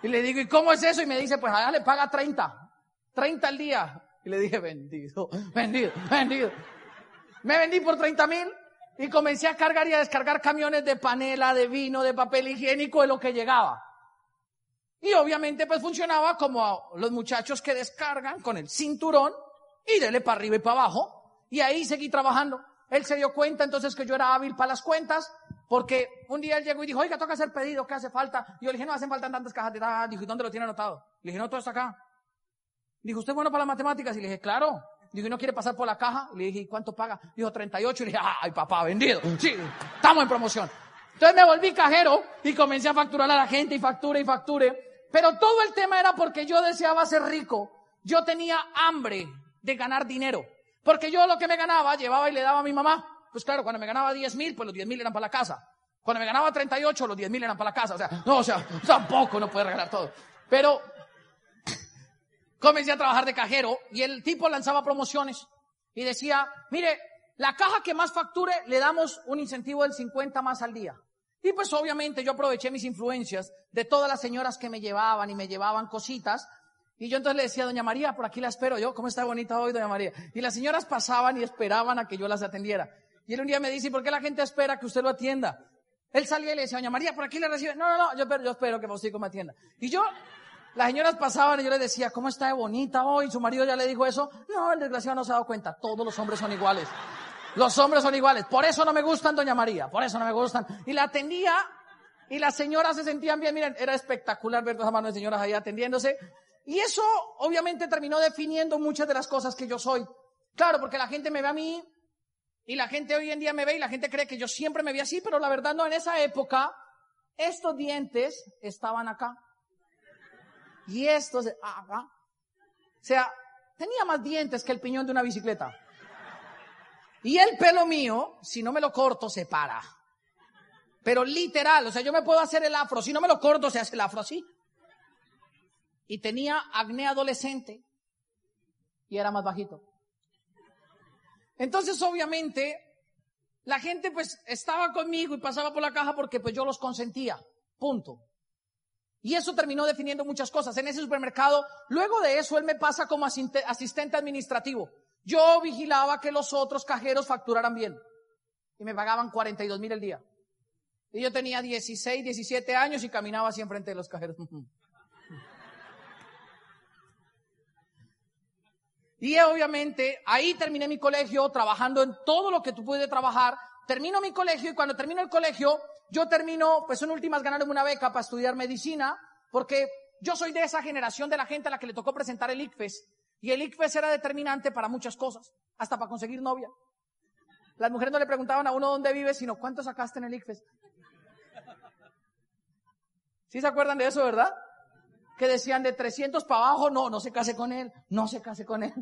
Y le digo, ¿y cómo es eso? Y me dice, pues allá le paga 30. 30 al día. Y le dije, vendido, vendido, vendido. Me vendí por 30 mil y comencé a cargar y a descargar camiones de panela, de vino, de papel higiénico, de lo que llegaba. Y obviamente pues funcionaba como los muchachos que descargan con el cinturón y dele para arriba y para abajo. Y ahí seguí trabajando. Él se dio cuenta entonces que yo era hábil para las cuentas porque un día él llegó y dijo, oiga, toca hacer pedido, ¿qué hace falta? Y yo le dije, no, hacen falta tantas cajas de nada. Dijo, ¿y dónde lo tiene anotado? Le dije, no, todo está acá. Dijo, ¿usted es bueno para las matemáticas? Y le dije, claro. Dijo, ¿y no quiere pasar por la caja? le dije, ¿y cuánto paga? Dijo, 38. Y le dije, ay, papá, vendido. Sí, estamos en promoción. Entonces me volví cajero y comencé a facturar a la gente y facture y facture. Pero todo el tema era porque yo deseaba ser rico. yo tenía hambre de ganar dinero. Porque yo lo que me ganaba, llevaba y le daba a mi mamá. Pues claro, cuando me ganaba 10 mil, pues los 10 mil eran para la casa. Cuando me ganaba 38, los 10 mil eran para la casa. O sea, no, o sea, tampoco no puede regalar todo. Pero comencé a trabajar de cajero y el tipo lanzaba promociones y decía, mire, la caja que más facture le damos un incentivo del 50 más al día. Y pues obviamente yo aproveché mis influencias de todas las señoras que me llevaban y me llevaban cositas. Y yo entonces le decía, doña María, por aquí la espero yo, ¿cómo está bonita hoy, doña María? Y las señoras pasaban y esperaban a que yo las atendiera. Y él un día me dice, ¿por qué la gente espera que usted lo atienda? Él salía y le decía, doña María, por aquí le recibe. No, no, no, yo espero, yo espero que Faustico me atienda. Y yo, las señoras pasaban y yo les decía, ¿cómo está de bonita hoy? Su marido ya le dijo eso. No, el desgraciado no se ha dado cuenta. Todos los hombres son iguales. Los hombres son iguales. Por eso no me gustan, doña María. Por eso no me gustan. Y la atendía y las señoras se sentían bien. Miren, era espectacular ver dos manos de señoras ahí atendiéndose. Y eso obviamente terminó definiendo muchas de las cosas que yo soy. Claro, porque la gente me ve a mí y la gente hoy en día me ve y la gente cree que yo siempre me vi así, pero la verdad no, en esa época estos dientes estaban acá. Y estos acá. O sea, tenía más dientes que el piñón de una bicicleta. Y el pelo mío, si no me lo corto, se para. Pero literal, o sea, yo me puedo hacer el afro, si no me lo corto, se hace el afro así. Y tenía acné adolescente y era más bajito. Entonces, obviamente, la gente pues estaba conmigo y pasaba por la caja porque pues yo los consentía. Punto. Y eso terminó definiendo muchas cosas. En ese supermercado, luego de eso, él me pasa como asistente administrativo. Yo vigilaba que los otros cajeros facturaran bien. Y me pagaban 42 mil el día. Y yo tenía 16, 17 años y caminaba así enfrente de los cajeros. Y obviamente ahí terminé mi colegio trabajando en todo lo que tú puedes trabajar. Termino mi colegio y cuando termino el colegio, yo termino, pues en últimas ganándome una beca para estudiar medicina, porque yo soy de esa generación de la gente a la que le tocó presentar el ICFES. Y el ICFES era determinante para muchas cosas, hasta para conseguir novia. Las mujeres no le preguntaban a uno dónde vive, sino cuánto sacaste en el ICFES. ¿Sí se acuerdan de eso, verdad? Que decían de 300 para abajo, no, no se case con él, no se case con él.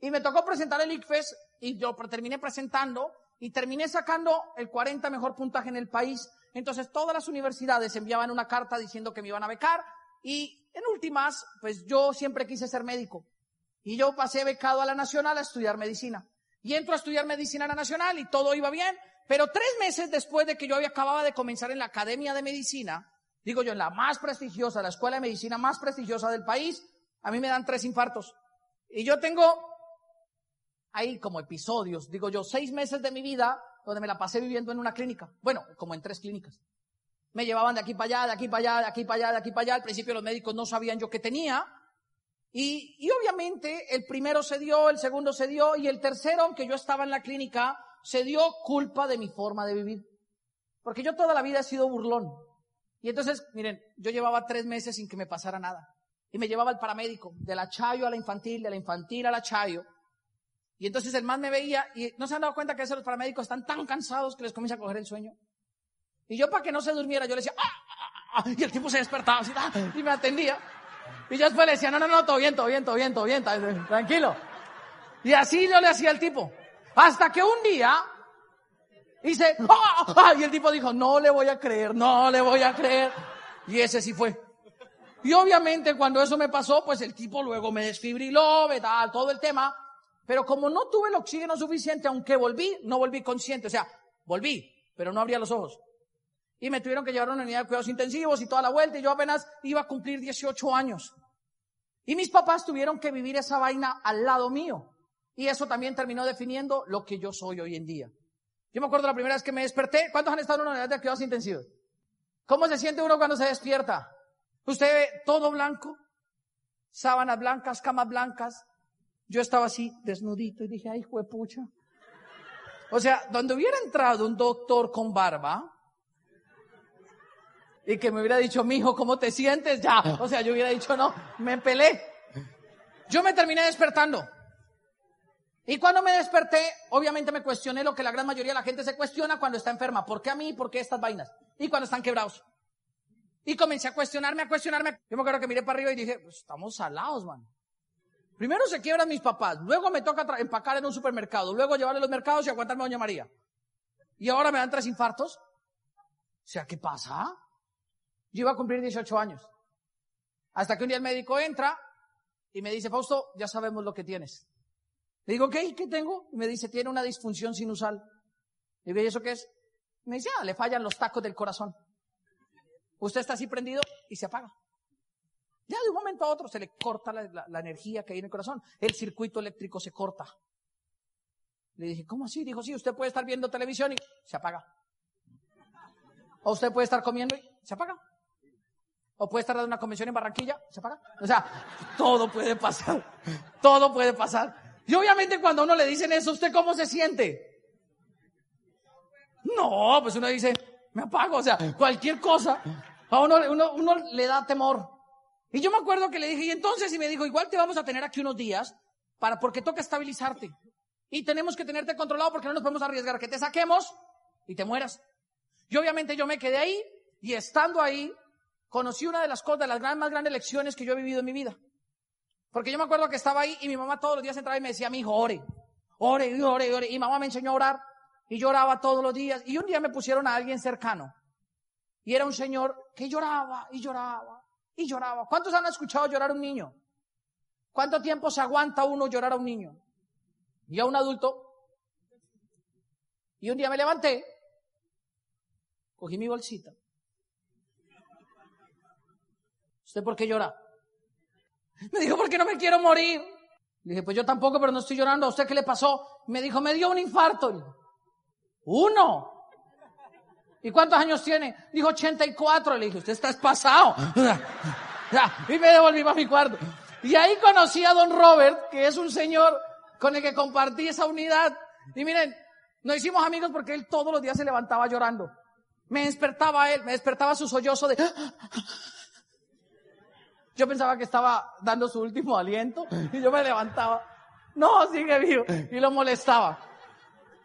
Y me tocó presentar el ICFES y yo terminé presentando y terminé sacando el 40 mejor puntaje en el país. Entonces todas las universidades enviaban una carta diciendo que me iban a becar y en últimas, pues yo siempre quise ser médico. Y yo pasé becado a la Nacional a estudiar medicina. Y entro a estudiar medicina a la Nacional y todo iba bien. Pero tres meses después de que yo había acababa de comenzar en la Academia de Medicina, digo yo, en la más prestigiosa, la escuela de medicina más prestigiosa del país, a mí me dan tres infartos. Y yo tengo ahí como episodios, digo yo, seis meses de mi vida donde me la pasé viviendo en una clínica. Bueno, como en tres clínicas. Me llevaban de aquí para allá, de aquí para allá, de aquí para allá, de aquí para allá. Al principio los médicos no sabían yo qué tenía. Y, obviamente el primero se dio, el segundo se dio y el tercero, aunque yo estaba en la clínica, se dio culpa de mi forma de vivir. Porque yo toda la vida he sido burlón. Y entonces, miren, yo llevaba tres meses sin que me pasara nada. Y me llevaba al paramédico, de la chayo a la infantil, de la infantil a la chayo. Y entonces el man me veía y no se han dado cuenta que esos los paramédicos están tan cansados que les comienza a coger el sueño. Y yo para que no se durmiera, yo le decía, ¡Ah, ah, ah", y el tipo se despertaba así, y me atendía. Y yo después le decía, no, no, no, todo bien, todo bien, todo bien, todo bien, tranquilo. Y así yo le hacía al tipo. Hasta que un día dice, ¡Ah! ¡Ah! y el tipo dijo, no le voy a creer, no le voy a creer. Y ese sí fue. Y obviamente cuando eso me pasó, pues el tipo luego me desfibriló, tal, todo el tema. Pero como no tuve el oxígeno suficiente, aunque volví, no volví consciente. O sea, volví, pero no abría los ojos. Y me tuvieron que llevar a una unidad de cuidados intensivos y toda la vuelta. Y yo apenas iba a cumplir 18 años. Y mis papás tuvieron que vivir esa vaina al lado mío. Y eso también terminó definiendo lo que yo soy hoy en día. Yo me acuerdo la primera vez que me desperté. ¿Cuántos han estado en una unidad de cuidados intensivos? ¿Cómo se siente uno cuando se despierta? Usted ve todo blanco, sábanas blancas, camas blancas. Yo estaba así, desnudito, y dije, ay, pucha. O sea, donde hubiera entrado un doctor con barba, y que me hubiera dicho, mijo, ¿cómo te sientes? Ya. O sea, yo hubiera dicho, no, me pelé. Yo me terminé despertando. Y cuando me desperté, obviamente me cuestioné lo que la gran mayoría de la gente se cuestiona cuando está enferma. ¿Por qué a mí? ¿Por qué estas vainas? Y cuando están quebrados. Y comencé a cuestionarme, a cuestionarme. Yo me acuerdo que miré para arriba y dije, pues estamos salados, man. Primero se quiebran mis papás, luego me toca empacar en un supermercado, luego llevarle los mercados y aguantarme a Doña María. Y ahora me dan tres infartos. O sea, ¿qué pasa? Yo iba a cumplir 18 años. Hasta que un día el médico entra y me dice, Fausto, ya sabemos lo que tienes. Le digo, ¿qué? ¿Qué tengo? Y me dice, tiene una disfunción sinusal. Le digo, ¿y eso qué es? Me dice, ah, le fallan los tacos del corazón. Usted está así prendido y se apaga. Ya de un momento a otro se le corta la, la energía que hay en el corazón. El circuito eléctrico se corta. Le dije, ¿cómo así? Dijo, sí, usted puede estar viendo televisión y se apaga. O usted puede estar comiendo y se apaga. O puede estar dando una convención en Barranquilla, se apaga. O sea, todo puede pasar. Todo puede pasar. Y obviamente cuando a uno le dicen eso, ¿usted cómo se siente? No, pues uno dice, me apago. O sea, cualquier cosa. A uno, uno, uno le da temor. Y yo me acuerdo que le dije, y entonces, y me dijo, igual te vamos a tener aquí unos días para, porque toca estabilizarte. Y tenemos que tenerte controlado porque no nos podemos arriesgar que te saquemos y te mueras. Y obviamente yo me quedé ahí y estando ahí conocí una de las cosas, de las más grandes lecciones que yo he vivido en mi vida. Porque yo me acuerdo que estaba ahí y mi mamá todos los días entraba y me decía, mi hijo, ore, ore, ore, ore. Y mamá me enseñó a orar y lloraba todos los días. Y un día me pusieron a alguien cercano. Y era un señor que lloraba y lloraba y lloraba. ¿Cuántos han escuchado llorar a un niño? ¿Cuánto tiempo se aguanta uno llorar a un niño? y a un adulto. Y un día me levanté, cogí mi bolsita. ¿Usted por qué llora? Me dijo, porque no me quiero morir. Le dije, pues yo tampoco, pero no estoy llorando. ¿A usted qué le pasó? Me dijo, me dio un infarto. Uno. ¿Y cuántos años tiene? Dijo 84. Le dije, usted está pasado. y me devolví a mi cuarto. Y ahí conocí a don Robert, que es un señor con el que compartí esa unidad. Y miren, nos hicimos amigos porque él todos los días se levantaba llorando. Me despertaba él, me despertaba su sollozo de... Yo pensaba que estaba dando su último aliento y yo me levantaba. No, sigue vivo. Y lo molestaba.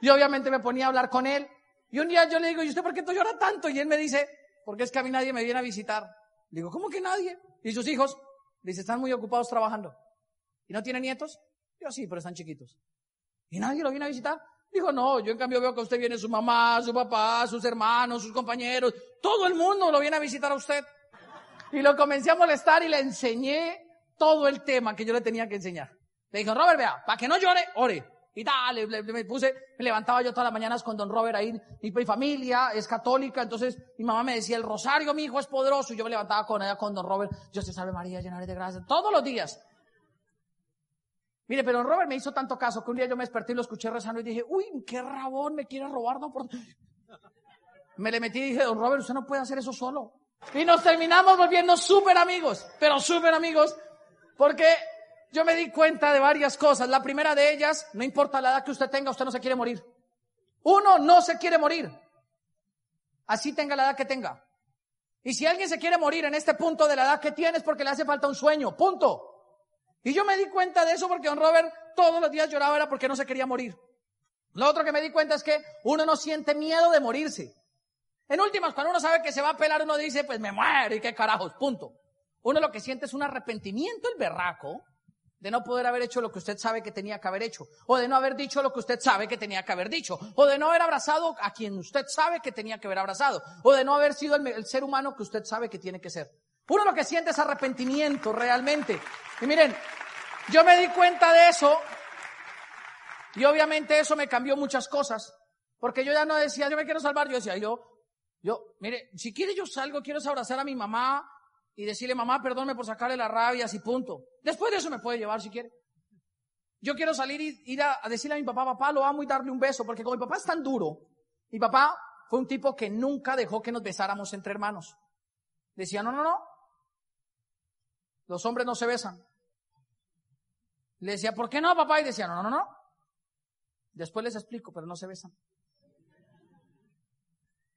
Y obviamente me ponía a hablar con él. Y un día yo le digo, ¿y usted por qué tú llora tanto? Y él me dice, porque es que a mí nadie me viene a visitar. Le digo, ¿cómo que nadie? ¿Y sus hijos? Dice, están muy ocupados trabajando. ¿Y no tiene nietos? Yo sí, pero están chiquitos. ¿Y nadie lo viene a visitar? Dijo, no, yo en cambio veo que usted viene su mamá, su papá, sus hermanos, sus compañeros, todo el mundo lo viene a visitar a usted. Y lo comencé a molestar y le enseñé todo el tema que yo le tenía que enseñar. Le dije, Robert, vea, para que no llore, ore. Y dale, me puse, me levantaba yo todas las mañanas con don Robert ahí, mi, mi familia es católica, entonces mi mamá me decía, el rosario, mi hijo, es poderoso, y yo me levantaba con ella, con don Robert, Dios te salve María, llena de gracia, todos los días. Mire, pero Robert me hizo tanto caso que un día yo me desperté y lo escuché rezando y dije, uy, qué rabón, me quiere robar, no por... Me le metí y dije, don Robert, usted no puede hacer eso solo. Y nos terminamos volviendo súper amigos, pero súper amigos, porque yo me di cuenta de varias cosas. La primera de ellas, no importa la edad que usted tenga, usted no se quiere morir. Uno no se quiere morir. Así tenga la edad que tenga. Y si alguien se quiere morir en este punto de la edad que tiene es porque le hace falta un sueño. Punto. Y yo me di cuenta de eso porque don Robert todos los días lloraba era porque no se quería morir. Lo otro que me di cuenta es que uno no siente miedo de morirse. En últimas, cuando uno sabe que se va a pelar, uno dice, pues me muero y qué carajos, punto. Uno lo que siente es un arrepentimiento, el berraco, de no poder haber hecho lo que usted sabe que tenía que haber hecho, o de no haber dicho lo que usted sabe que tenía que haber dicho, o de no haber abrazado a quien usted sabe que tenía que haber abrazado, o de no haber sido el, el ser humano que usted sabe que tiene que ser. Uno lo que siente es arrepentimiento realmente. Y miren, yo me di cuenta de eso y obviamente eso me cambió muchas cosas. Porque yo ya no decía, yo me quiero salvar, yo decía, yo, yo, mire, si quiere yo salgo, quiero abrazar a mi mamá y decirle, mamá, perdónme por sacarle la rabia, así punto. Después de eso me puede llevar si quiere. Yo quiero salir y ir a, a decirle a mi papá, papá, lo amo y darle un beso, porque como mi papá es tan duro, mi papá fue un tipo que nunca dejó que nos besáramos entre hermanos. Decía, no, no, no, los hombres no se besan. Le decía, ¿por qué no, papá? Y decía, no, no, no. Después les explico, pero no se besan.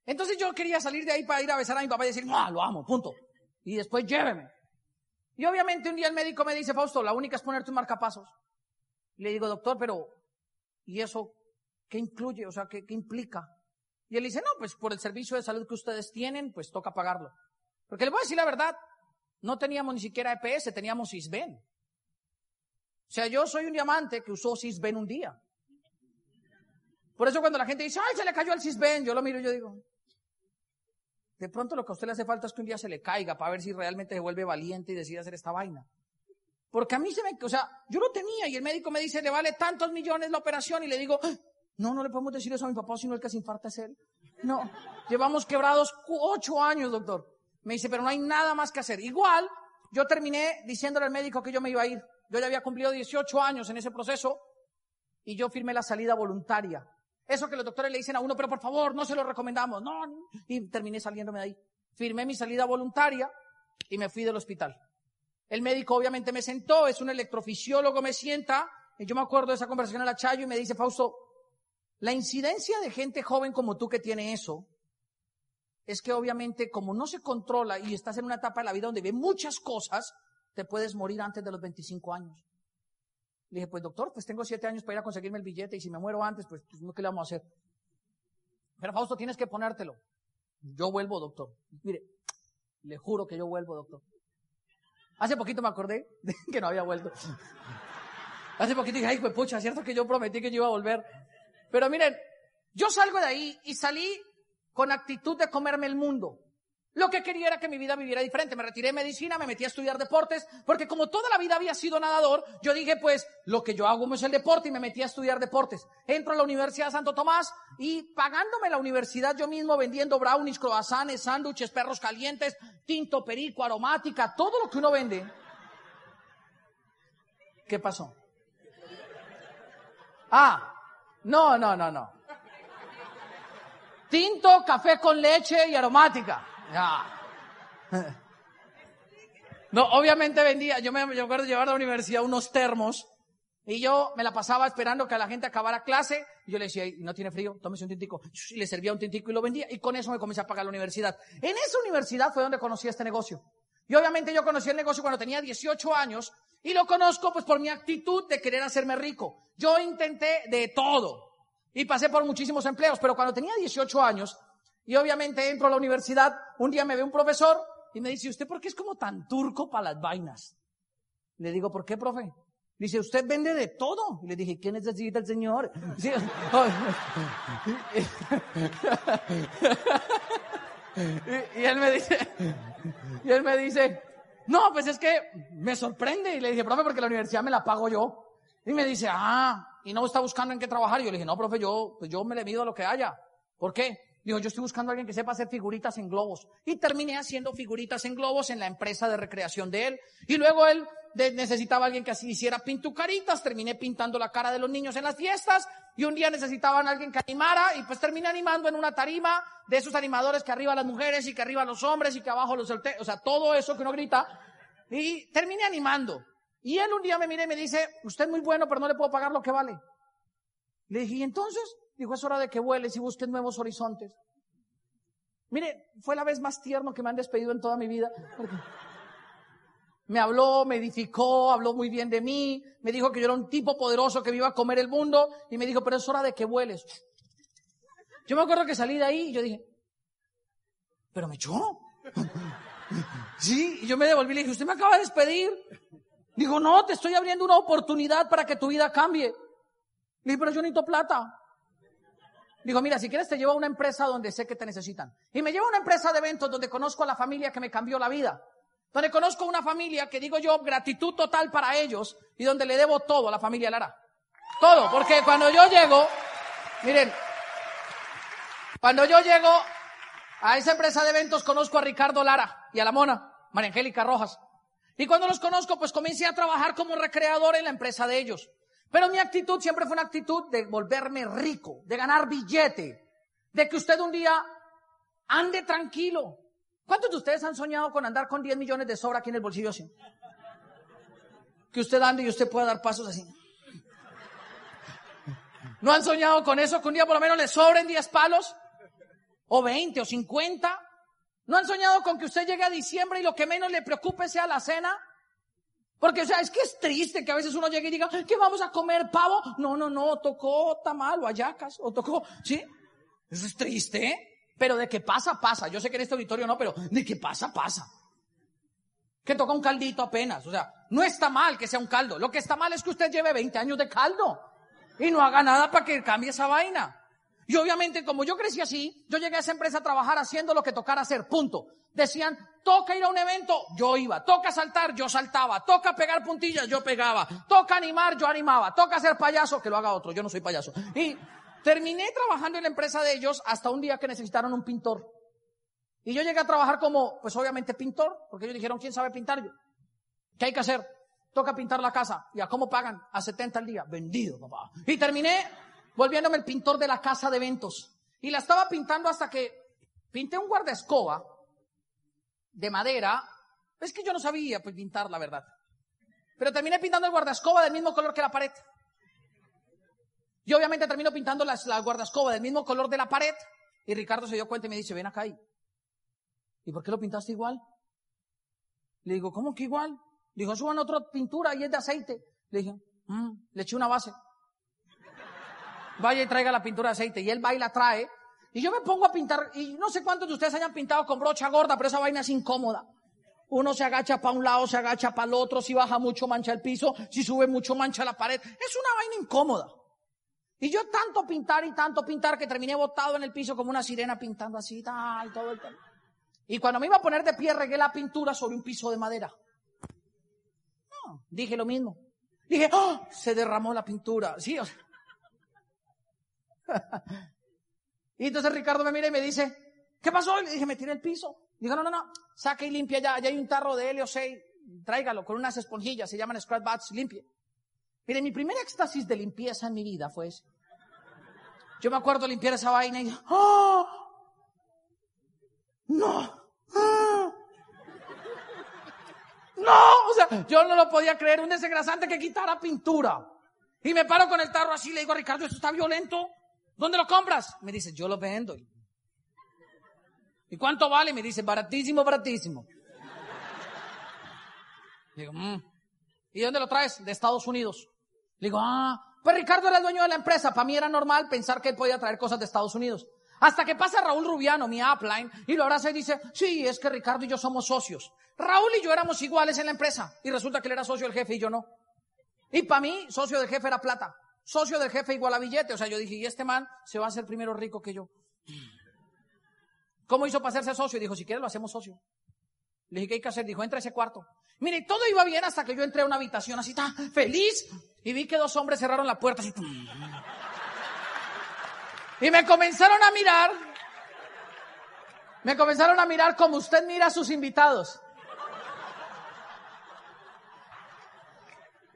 Entonces yo quería salir de ahí para ir a besar a mi papá y decir, no, lo amo, punto. Y después lléveme. Y obviamente un día el médico me dice, Fausto, la única es ponerte un marcapasos. Y le digo, doctor, pero, ¿y eso qué incluye? O sea, ¿qué, implica? Y él dice, no, pues por el servicio de salud que ustedes tienen, pues toca pagarlo. Porque le voy a decir la verdad, no teníamos ni siquiera EPS, teníamos ISBEN. O sea, yo soy un diamante que usó Cisben un día. Por eso cuando la gente dice, ay, se le cayó el Cisben, yo lo miro y yo digo, de pronto lo que a usted le hace falta es que un día se le caiga para ver si realmente se vuelve valiente y decide hacer esta vaina. Porque a mí se me, o sea, yo lo tenía y el médico me dice, le vale tantos millones la operación y le digo, ah, no, no le podemos decir eso a mi papá, sino el que se infarta es él. No, llevamos quebrados ocho años, doctor. Me dice, pero no hay nada más que hacer. Igual, yo terminé diciéndole al médico que yo me iba a ir. Yo ya había cumplido 18 años en ese proceso y yo firmé la salida voluntaria. Eso que los doctores le dicen a uno, pero por favor, no se lo recomendamos. No, y terminé saliéndome de ahí. Firmé mi salida voluntaria y me fui del hospital. El médico obviamente me sentó, es un electrofisiólogo, me sienta, y yo me acuerdo de esa conversación la Chayo y me dice, Fausto, la incidencia de gente joven como tú que tiene eso, es que obviamente como no se controla y estás en una etapa de la vida donde ve muchas cosas, te puedes morir antes de los 25 años. Le dije, pues doctor, pues tengo siete años para ir a conseguirme el billete y si me muero antes, pues, pues ¿qué le vamos a hacer? Pero Fausto, tienes que ponértelo. Yo vuelvo, doctor. Mire, le juro que yo vuelvo, doctor. Hace poquito me acordé de que no había vuelto. Hace poquito dije, ay, pues pucha, cierto que yo prometí que yo iba a volver. Pero miren, yo salgo de ahí y salí con actitud de comerme el mundo. Lo que quería era que mi vida viviera diferente. Me retiré de medicina, me metí a estudiar deportes, porque como toda la vida había sido nadador, yo dije, pues, lo que yo hago es el deporte y me metí a estudiar deportes. Entro a la Universidad de Santo Tomás y pagándome la universidad yo mismo vendiendo brownies, croissants, sándwiches, perros calientes, tinto, perico, aromática, todo lo que uno vende. ¿Qué pasó? Ah, no, no, no, no. Tinto, café con leche y aromática. No, obviamente vendía, yo me, acuerdo de llevar a la universidad unos termos y yo me la pasaba esperando que la gente acabara clase y yo le decía, no tiene frío, tómese un tintico. Y le servía un tintico y lo vendía y con eso me comencé a pagar la universidad. En esa universidad fue donde conocí este negocio. Y obviamente yo conocí el negocio cuando tenía 18 años y lo conozco pues por mi actitud de querer hacerme rico. Yo intenté de todo y pasé por muchísimos empleos, pero cuando tenía 18 años y obviamente entro a la universidad, un día me ve un profesor y me dice, ¿usted por qué es como tan turco para las vainas? Le digo, ¿por qué, profe? Dice, usted vende de todo. Y le dije, ¿quién necesita el señor? y, él me dice, y él me dice, no, pues es que me sorprende. Y le dije, profe, porque la universidad me la pago yo. Y me dice, ah, y no está buscando en qué trabajar. Y yo le dije, no, profe, yo, pues yo me le mido a lo que haya. ¿Por qué? Dijo, yo estoy buscando a alguien que sepa hacer figuritas en globos. Y terminé haciendo figuritas en globos en la empresa de recreación de él. Y luego él necesitaba a alguien que así hiciera pintucaritas. Terminé pintando la cara de los niños en las fiestas. Y un día necesitaban a alguien que animara. Y pues terminé animando en una tarima de esos animadores que arriba las mujeres y que arriba los hombres y que abajo los solteros. O sea, todo eso que uno grita. Y terminé animando. Y él un día me mira y me dice, usted es muy bueno, pero no le puedo pagar lo que vale. Le dije, ¿y entonces? Dijo, es hora de que vueles y busques nuevos horizontes. Mire, fue la vez más tierno que me han despedido en toda mi vida. Me habló, me edificó, habló muy bien de mí, me dijo que yo era un tipo poderoso que me iba a comer el mundo y me dijo, pero es hora de que vueles. Yo me acuerdo que salí de ahí y yo dije, pero me echó. Sí, y yo me devolví y le dije, usted me acaba de despedir. Digo, no, te estoy abriendo una oportunidad para que tu vida cambie. Le dije, pero yo necesito plata. Digo, mira, si quieres te llevo a una empresa donde sé que te necesitan. Y me llevo a una empresa de eventos donde conozco a la familia que me cambió la vida. Donde conozco una familia que digo yo, gratitud total para ellos y donde le debo todo a la familia Lara. Todo, porque cuando yo llego, miren, cuando yo llego a esa empresa de eventos conozco a Ricardo Lara y a la mona, María Angélica Rojas. Y cuando los conozco, pues comencé a trabajar como recreador en la empresa de ellos. Pero mi actitud siempre fue una actitud de volverme rico, de ganar billete, de que usted un día ande tranquilo. ¿Cuántos de ustedes han soñado con andar con 10 millones de sobra aquí en el bolsillo así? Que usted ande y usted pueda dar pasos así. ¿No han soñado con eso? Que un día por lo menos le sobren 10 palos, o 20, o 50. ¿No han soñado con que usted llegue a diciembre y lo que menos le preocupe sea la cena? Porque, o sea, es que es triste que a veces uno llegue y diga, ¿qué vamos a comer pavo? No, no, no, tocó tamal o ayacas, o tocó, ¿sí? Eso es triste, ¿eh? Pero de que pasa, pasa. Yo sé que en este auditorio no, pero de que pasa, pasa. que toca un caldito apenas. O sea, no está mal que sea un caldo. Lo que está mal es que usted lleve 20 años de caldo y no haga nada para que cambie esa vaina. Y obviamente, como yo crecí así, yo llegué a esa empresa a trabajar haciendo lo que tocara hacer, punto. Decían, toca ir a un evento, yo iba. Toca saltar, yo saltaba. Toca pegar puntillas, yo pegaba. Toca animar, yo animaba. Toca ser payaso, que lo haga otro, yo no soy payaso. Y terminé trabajando en la empresa de ellos hasta un día que necesitaron un pintor. Y yo llegué a trabajar como, pues obviamente pintor, porque ellos dijeron, ¿quién sabe pintar yo? ¿Qué hay que hacer? Toca pintar la casa. ¿Y a cómo pagan? A 70 al día. Vendido, papá. Y terminé volviéndome el pintor de la casa de eventos. Y la estaba pintando hasta que pinté un guardaescoba de madera. Es que yo no sabía pues, pintar, la verdad. Pero terminé pintando el guardaescoba del mismo color que la pared. Y obviamente termino pintando la, la guardaescoba del mismo color de la pared. Y Ricardo se dio cuenta y me dice, ven acá. ¿Y por qué lo pintaste igual? Le digo, ¿cómo que igual? Le dijo, suban otra pintura y es de aceite. Le dije, mm", le eché una base vaya y traiga la pintura de aceite. Y él va y la trae. Y yo me pongo a pintar, y no sé cuántos de ustedes hayan pintado con brocha gorda, pero esa vaina es incómoda. Uno se agacha para un lado, se agacha para el otro, si baja mucho mancha el piso, si sube mucho mancha la pared. Es una vaina incómoda. Y yo tanto pintar y tanto pintar que terminé botado en el piso como una sirena pintando así, tal, todo el tiempo. Y cuando me iba a poner de pie, regué la pintura sobre un piso de madera. dije lo mismo. Dije, ¡oh! Se derramó la pintura. Sí, o sea, y entonces Ricardo me mira y me dice, ¿qué pasó? Y le dije, me tiré el piso. Digo, no, no, no, saque y limpia ya, ya hay un tarro de helio 6, tráigalo con unas esponjillas, se llaman scrap bats, limpie. Mire, mi primer éxtasis de limpieza en mi vida fue ese. Yo me acuerdo limpiar esa vaina y ¡oh! ¡No! ¡Ah! ¡No! O sea, yo no lo podía creer, un desengrasante que quitara pintura. Y me paro con el tarro así, le digo a Ricardo, esto está violento. ¿Dónde lo compras? Me dice, yo lo vendo. ¿Y cuánto vale? Me dice, baratísimo, baratísimo. Digo, mm". ¿y dónde lo traes? De Estados Unidos. Digo, ah, pues Ricardo era el dueño de la empresa. Para mí era normal pensar que él podía traer cosas de Estados Unidos. Hasta que pasa Raúl Rubiano, mi upline, y lo abraza y dice, sí, es que Ricardo y yo somos socios. Raúl y yo éramos iguales en la empresa. Y resulta que él era socio del jefe y yo no. Y para mí, socio del jefe era plata socio del jefe igual a billete. O sea, yo dije, y este man se va a hacer primero rico que yo. ¿Cómo hizo para hacerse socio? Dijo, si quieres lo hacemos socio. Le dije, ¿qué hay que hacer? Dijo, entra a ese cuarto. Mire, todo iba bien hasta que yo entré a una habitación así, feliz, y vi que dos hombres cerraron la puerta así. Y me comenzaron a mirar. Me comenzaron a mirar como usted mira a sus invitados.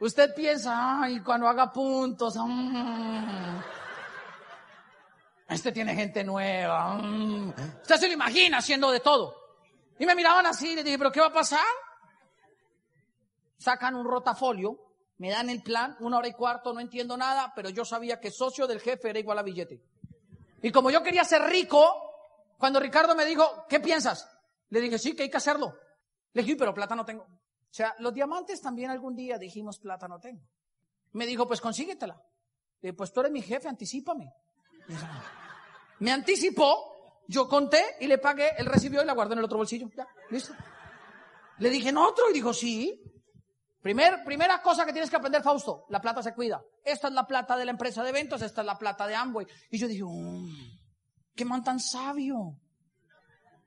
Usted piensa, ay, cuando haga puntos, mm, este tiene gente nueva. Mm". Usted se lo imagina haciendo de todo. Y me miraban así y le dije, ¿pero qué va a pasar? Sacan un rotafolio, me dan el plan, una hora y cuarto, no entiendo nada, pero yo sabía que socio del jefe era igual a billete. Y como yo quería ser rico, cuando Ricardo me dijo, ¿qué piensas? Le dije, sí, que hay que hacerlo. Le dije, pero plata no tengo. O sea, los diamantes también algún día dijimos plata no tengo. Me dijo, pues consíguetela. Le dije, pues tú eres mi jefe, anticipame. Me anticipó, yo conté y le pagué, él recibió y la guardó en el otro bolsillo. Ya, listo. Le dije, ¿en otro? Y dijo, sí. Primer, primera cosa que tienes que aprender, Fausto, la plata se cuida. Esta es la plata de la empresa de eventos, esta es la plata de Amway. Y yo dije, oh, qué man tan sabio.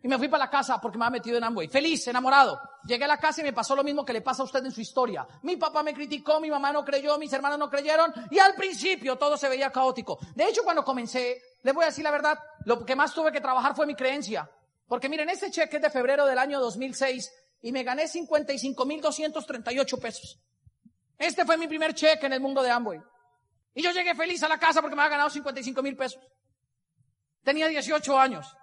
Y me fui para la casa porque me había metido en Amway. Feliz, enamorado. Llegué a la casa y me pasó lo mismo que le pasa a usted en su historia. Mi papá me criticó, mi mamá no creyó, mis hermanos no creyeron y al principio todo se veía caótico. De hecho, cuando comencé, les voy a decir la verdad, lo que más tuve que trabajar fue mi creencia. Porque miren, este cheque es de febrero del año 2006 y me gané 55.238 pesos. Este fue mi primer cheque en el mundo de Amway. Y yo llegué feliz a la casa porque me había ganado 55 mil pesos. Tenía 18 años.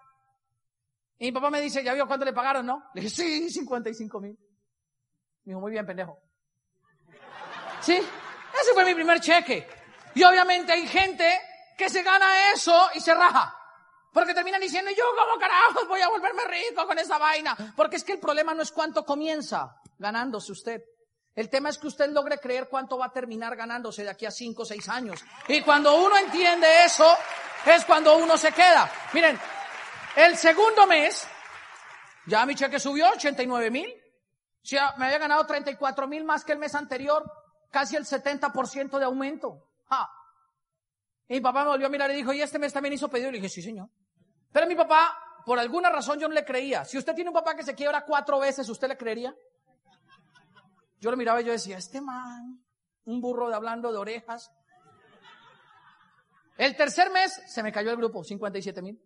Y mi papá me dice, ¿ya vio cuánto le pagaron, no? Le dije, sí, 55 mil. Me dijo, muy bien, pendejo. Sí, ese fue mi primer cheque. Y obviamente hay gente que se gana eso y se raja. Porque terminan diciendo, yo como carajos voy a volverme rico con esa vaina. Porque es que el problema no es cuánto comienza ganándose usted. El tema es que usted logre creer cuánto va a terminar ganándose de aquí a 5 o 6 años. Y cuando uno entiende eso, es cuando uno se queda. Miren, el segundo mes, ya mi cheque subió 89 mil. Si me había ganado 34 mil más que el mes anterior, casi el 70% de aumento. Y mi papá me volvió a mirar y dijo, ¿y este mes también hizo pedido? Y le dije, sí, señor. Pero mi papá, por alguna razón yo no le creía. Si usted tiene un papá que se quiebra cuatro veces, ¿usted le creería? Yo lo miraba y yo decía, este man, un burro de hablando de orejas. El tercer mes se me cayó el grupo, 57 mil.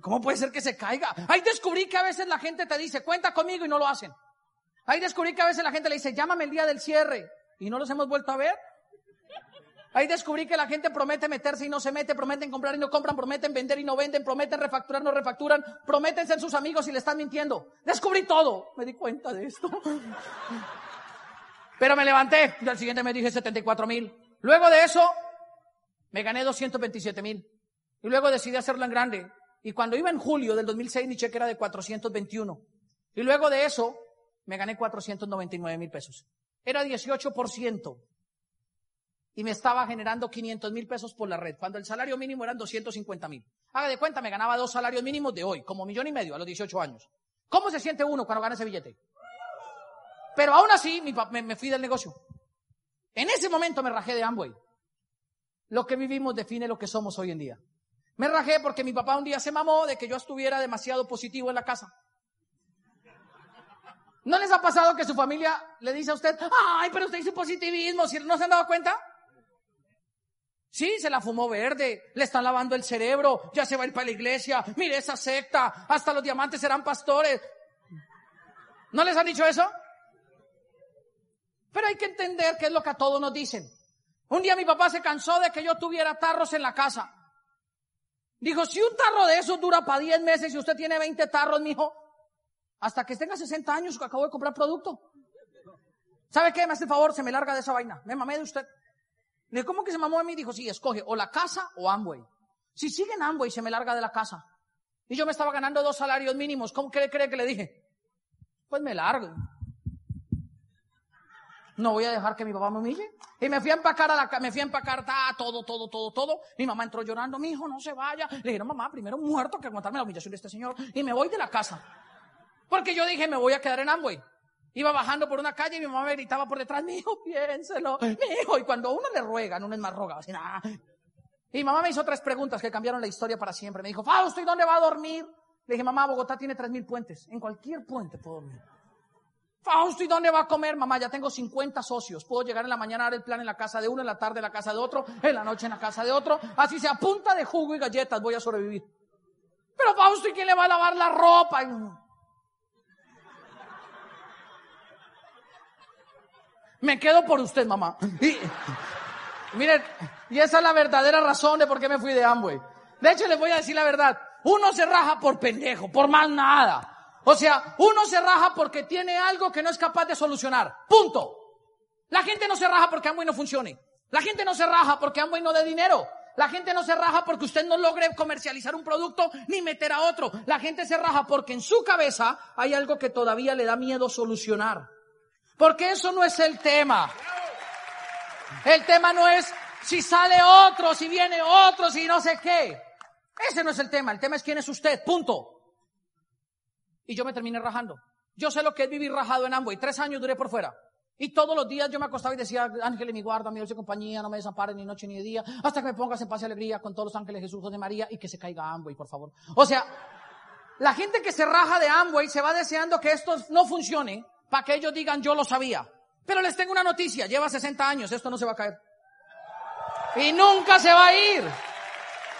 ¿Cómo puede ser que se caiga? Ahí descubrí que a veces la gente te dice, cuenta conmigo y no lo hacen. Ahí descubrí que a veces la gente le dice, llámame el día del cierre y no los hemos vuelto a ver. Ahí descubrí que la gente promete meterse y no se mete, prometen comprar y no compran, prometen vender y no venden, prometen refacturar, no refacturan, prometen ser sus amigos y le están mintiendo. Descubrí todo. Me di cuenta de esto. Pero me levanté y al siguiente me dije 74 mil. Luego de eso, me gané 227 mil. Y luego decidí hacerlo en grande. Y cuando iba en julio del 2006, mi cheque era de 421. Y luego de eso, me gané 499 mil pesos. Era 18% y me estaba generando 500 mil pesos por la red, cuando el salario mínimo eran 250 mil. Haga de cuenta, me ganaba dos salarios mínimos de hoy, como millón y medio a los 18 años. ¿Cómo se siente uno cuando gana ese billete? Pero aún así, me, fui del negocio. En ese momento me rajé de Amway. Lo que vivimos define lo que somos hoy en día. Me rajé porque mi papá un día se mamó de que yo estuviera demasiado positivo en la casa. ¿No les ha pasado que su familia le dice a usted, ay, pero usted hizo positivismo, ¿no se han dado cuenta? Sí, se la fumó verde, le están lavando el cerebro, ya se va a ir para la iglesia, mire esa secta, hasta los diamantes serán pastores. ¿No les han dicho eso? Pero hay que entender qué es lo que a todos nos dicen. Un día mi papá se cansó de que yo tuviera tarros en la casa. Dijo, si un tarro de esos dura para 10 meses y usted tiene 20 tarros, mijo, hasta que tenga 60 años que acabo de comprar producto. ¿Sabe qué? Me hace favor, se me larga de esa vaina. Me mamé de usted. Le ¿cómo que se mamó a mí? Dijo, sí, escoge o la casa o Amway. Si sigue en Amway, se me larga de la casa. Y yo me estaba ganando dos salarios mínimos. ¿Cómo cree, cree que le dije? Pues me largo. No voy a dejar que mi papá me humille. Y me fui a empacar a la, me fui a empacar todo, todo, todo, todo. Mi mamá entró llorando, mi hijo, no se vaya. Le dije, no, mamá, primero muerto que aguantarme la humillación de este señor. Y me voy de la casa. Porque yo dije, me voy a quedar en Amway. Iba bajando por una calle y mi mamá me gritaba por detrás, mi hijo, piénselo, mi hijo. Y cuando uno le ruegan, uno es más rogado, así nada. Y mamá me hizo tres preguntas que cambiaron la historia para siempre. Me dijo, Fausto, ¿y dónde va a dormir? Le dije, mamá, Bogotá tiene tres mil puentes. En cualquier puente puedo dormir. Fausto, ¿y dónde va a comer? Mamá, ya tengo 50 socios. Puedo llegar en la mañana a dar el plan en la casa de uno, en la tarde en la casa de otro, en la noche en la casa de otro. Así se apunta de jugo y galletas, voy a sobrevivir. Pero Fausto, ¿y quién le va a lavar la ropa? Me quedo por usted, mamá. Y, miren, y esa es la verdadera razón de por qué me fui de Amway. De hecho, les voy a decir la verdad. Uno se raja por pendejo, por más nada. O sea, uno se raja porque tiene algo que no es capaz de solucionar. Punto. La gente no se raja porque Amway no funcione. La gente no se raja porque Amway no dé dinero. La gente no se raja porque usted no logre comercializar un producto ni meter a otro. La gente se raja porque en su cabeza hay algo que todavía le da miedo solucionar. Porque eso no es el tema. El tema no es si sale otro, si viene otro, si no sé qué. Ese no es el tema. El tema es quién es usted. Punto. Y yo me terminé rajando. Yo sé lo que es vivir rajado en Amway. Tres años duré por fuera. Y todos los días yo me acostaba y decía, Ángel, mi guarda, mi dulce compañía, no me desamparen ni noche ni día, hasta que me pongas en paz y alegría con todos los ángeles Jesús de María y que se caiga Amway, por favor. O sea, la gente que se raja de Amway se va deseando que esto no funcione para que ellos digan yo lo sabía. Pero les tengo una noticia, lleva 60 años, esto no se va a caer. Y nunca se va a ir.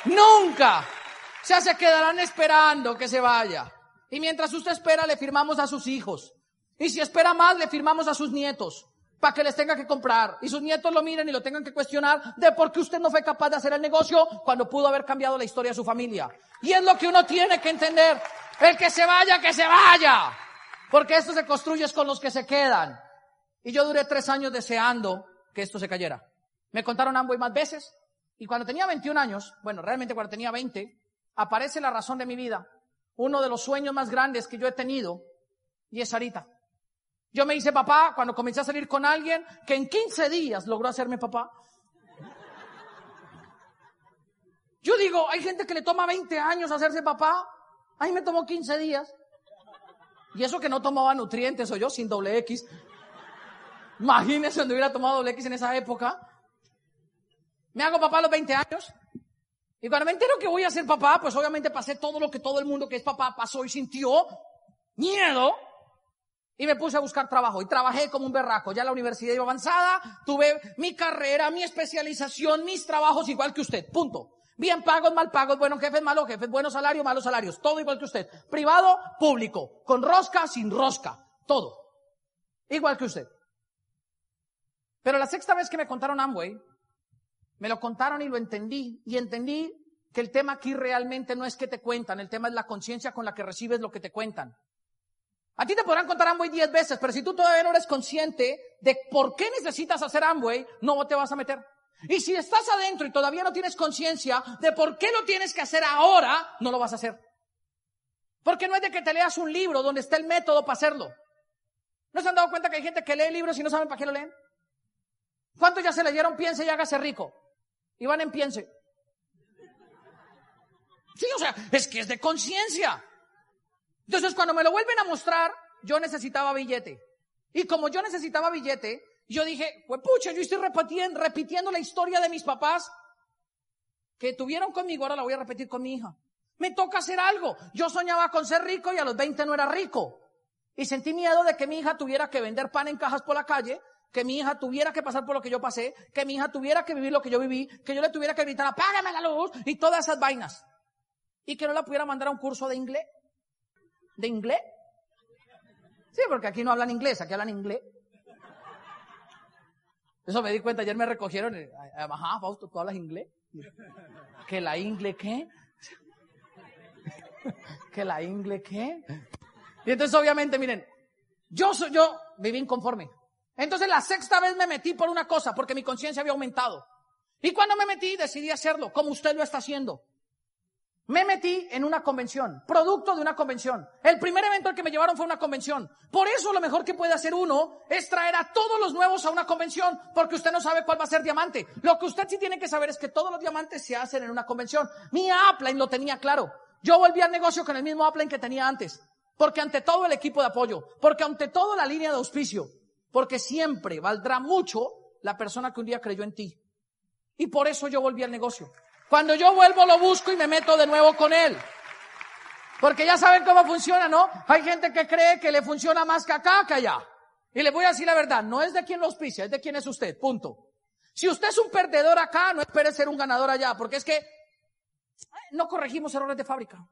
Nunca. O sea, se quedarán esperando que se vaya. Y mientras usted espera, le firmamos a sus hijos. Y si espera más, le firmamos a sus nietos. Para que les tenga que comprar. Y sus nietos lo miren y lo tengan que cuestionar de por qué usted no fue capaz de hacer el negocio cuando pudo haber cambiado la historia de su familia. Y es lo que uno tiene que entender. El que se vaya, que se vaya. Porque esto se construye con los que se quedan. Y yo duré tres años deseando que esto se cayera. Me contaron Amway más veces. Y cuando tenía 21 años, bueno, realmente cuando tenía 20, aparece la razón de mi vida. Uno de los sueños más grandes que yo he tenido. Y es Sarita. Yo me hice papá cuando comencé a salir con alguien que en 15 días logró hacerme papá. Yo digo, hay gente que le toma 20 años hacerse papá. A mí me tomó 15 días. Y eso que no tomaba nutrientes, o yo sin doble X. Imagínense donde hubiera tomado doble X en esa época. Me hago papá a los 20 años. Y cuando me que voy a ser papá, pues obviamente pasé todo lo que todo el mundo que es papá pasó y sintió. Miedo. Y me puse a buscar trabajo y trabajé como un berraco. Ya la universidad iba avanzada, tuve mi carrera, mi especialización, mis trabajos igual que usted. Punto. Bien pagos, mal pagos, buenos jefes, malos jefes, buenos salarios, malos salarios. Todo igual que usted. Privado, público. Con rosca, sin rosca. Todo. Igual que usted. Pero la sexta vez que me contaron Amway, me lo contaron y lo entendí. Y entendí que el tema aquí realmente no es que te cuentan, el tema es la conciencia con la que recibes lo que te cuentan. A ti te podrán contar Amway diez veces, pero si tú todavía no eres consciente de por qué necesitas hacer Amway, no te vas a meter. Y si estás adentro y todavía no tienes conciencia de por qué lo tienes que hacer ahora, no lo vas a hacer. Porque no es de que te leas un libro donde está el método para hacerlo. ¿No se han dado cuenta que hay gente que lee libros y no saben para qué lo leen? ¿Cuántos ya se leyeron Piense y hágase rico? En Piense. Sí, o sea, es que es de conciencia. Entonces, cuando me lo vuelven a mostrar, yo necesitaba billete. Y como yo necesitaba billete, yo dije, pues pucha, yo estoy repitiendo, repitiendo la historia de mis papás que tuvieron conmigo, ahora la voy a repetir con mi hija. Me toca hacer algo. Yo soñaba con ser rico y a los 20 no era rico. Y sentí miedo de que mi hija tuviera que vender pan en cajas por la calle, que mi hija tuviera que pasar por lo que yo pasé, que mi hija tuviera que vivir lo que yo viví, que yo le tuviera que gritar, apágame la luz y todas esas vainas. Y que no la pudiera mandar a un curso de inglés de inglés. Sí, porque aquí no hablan inglés, aquí hablan inglés. Eso me di cuenta, ayer me recogieron, ajá, Fausto, ¿tú hablas inglés? ¿Que la inglés qué? ¿Que la inglés qué? Y entonces obviamente, miren, yo soy, yo viví inconforme. Entonces la sexta vez me metí por una cosa, porque mi conciencia había aumentado. Y cuando me metí, decidí hacerlo, como usted lo está haciendo. Me metí en una convención, producto de una convención. El primer evento al que me llevaron fue una convención. Por eso lo mejor que puede hacer uno es traer a todos los nuevos a una convención, porque usted no sabe cuál va a ser diamante. Lo que usted sí tiene que saber es que todos los diamantes se hacen en una convención. Mi upline lo tenía claro. Yo volví al negocio con el mismo upline que tenía antes. Porque ante todo el equipo de apoyo, porque ante todo la línea de auspicio, porque siempre valdrá mucho la persona que un día creyó en ti. Y por eso yo volví al negocio. Cuando yo vuelvo lo busco y me meto de nuevo con él. Porque ya saben cómo funciona, ¿no? Hay gente que cree que le funciona más que acá que allá. Y le voy a decir la verdad, no es de quien lo auspicia, es de quién es usted, punto. Si usted es un perdedor acá, no espere ser un ganador allá, porque es que no corregimos errores de fábrica.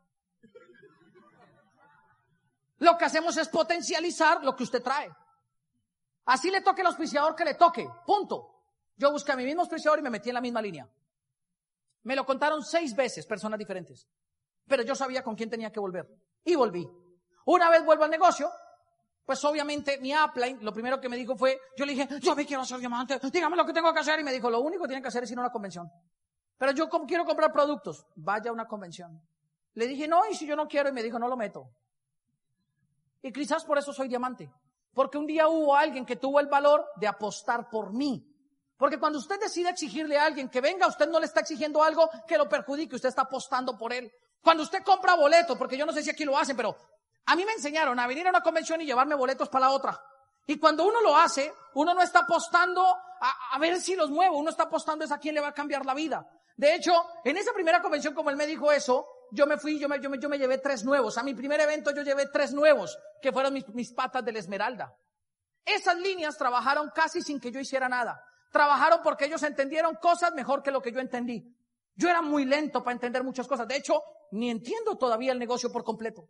Lo que hacemos es potencializar lo que usted trae. Así le toque el auspiciador que le toque, punto. Yo busqué a mi mismo auspiciador y me metí en la misma línea. Me lo contaron seis veces personas diferentes. Pero yo sabía con quién tenía que volver. Y volví. Una vez vuelvo al negocio, pues obviamente mi upline, lo primero que me dijo fue, yo le dije, yo me quiero hacer diamante, dígame lo que tengo que hacer. Y me dijo, lo único que tienen que hacer es ir a una convención. Pero yo quiero comprar productos, vaya a una convención. Le dije, no, y si yo no quiero, y me dijo, no lo meto. Y quizás por eso soy diamante. Porque un día hubo alguien que tuvo el valor de apostar por mí. Porque cuando usted decide exigirle a alguien que venga, usted no le está exigiendo algo que lo perjudique, usted está apostando por él. Cuando usted compra boletos, porque yo no sé si aquí lo hacen, pero a mí me enseñaron a venir a una convención y llevarme boletos para la otra. Y cuando uno lo hace, uno no está apostando a, ver si los muevo, uno está apostando es a quién le va a cambiar la vida. De hecho, en esa primera convención, como él me dijo eso, yo me fui, yo me, yo me, yo me llevé tres nuevos. A mi primer evento yo llevé tres nuevos, que fueron mis, mis patas de la esmeralda. Esas líneas trabajaron casi sin que yo hiciera nada trabajaron porque ellos entendieron cosas mejor que lo que yo entendí. Yo era muy lento para entender muchas cosas. De hecho, ni entiendo todavía el negocio por completo.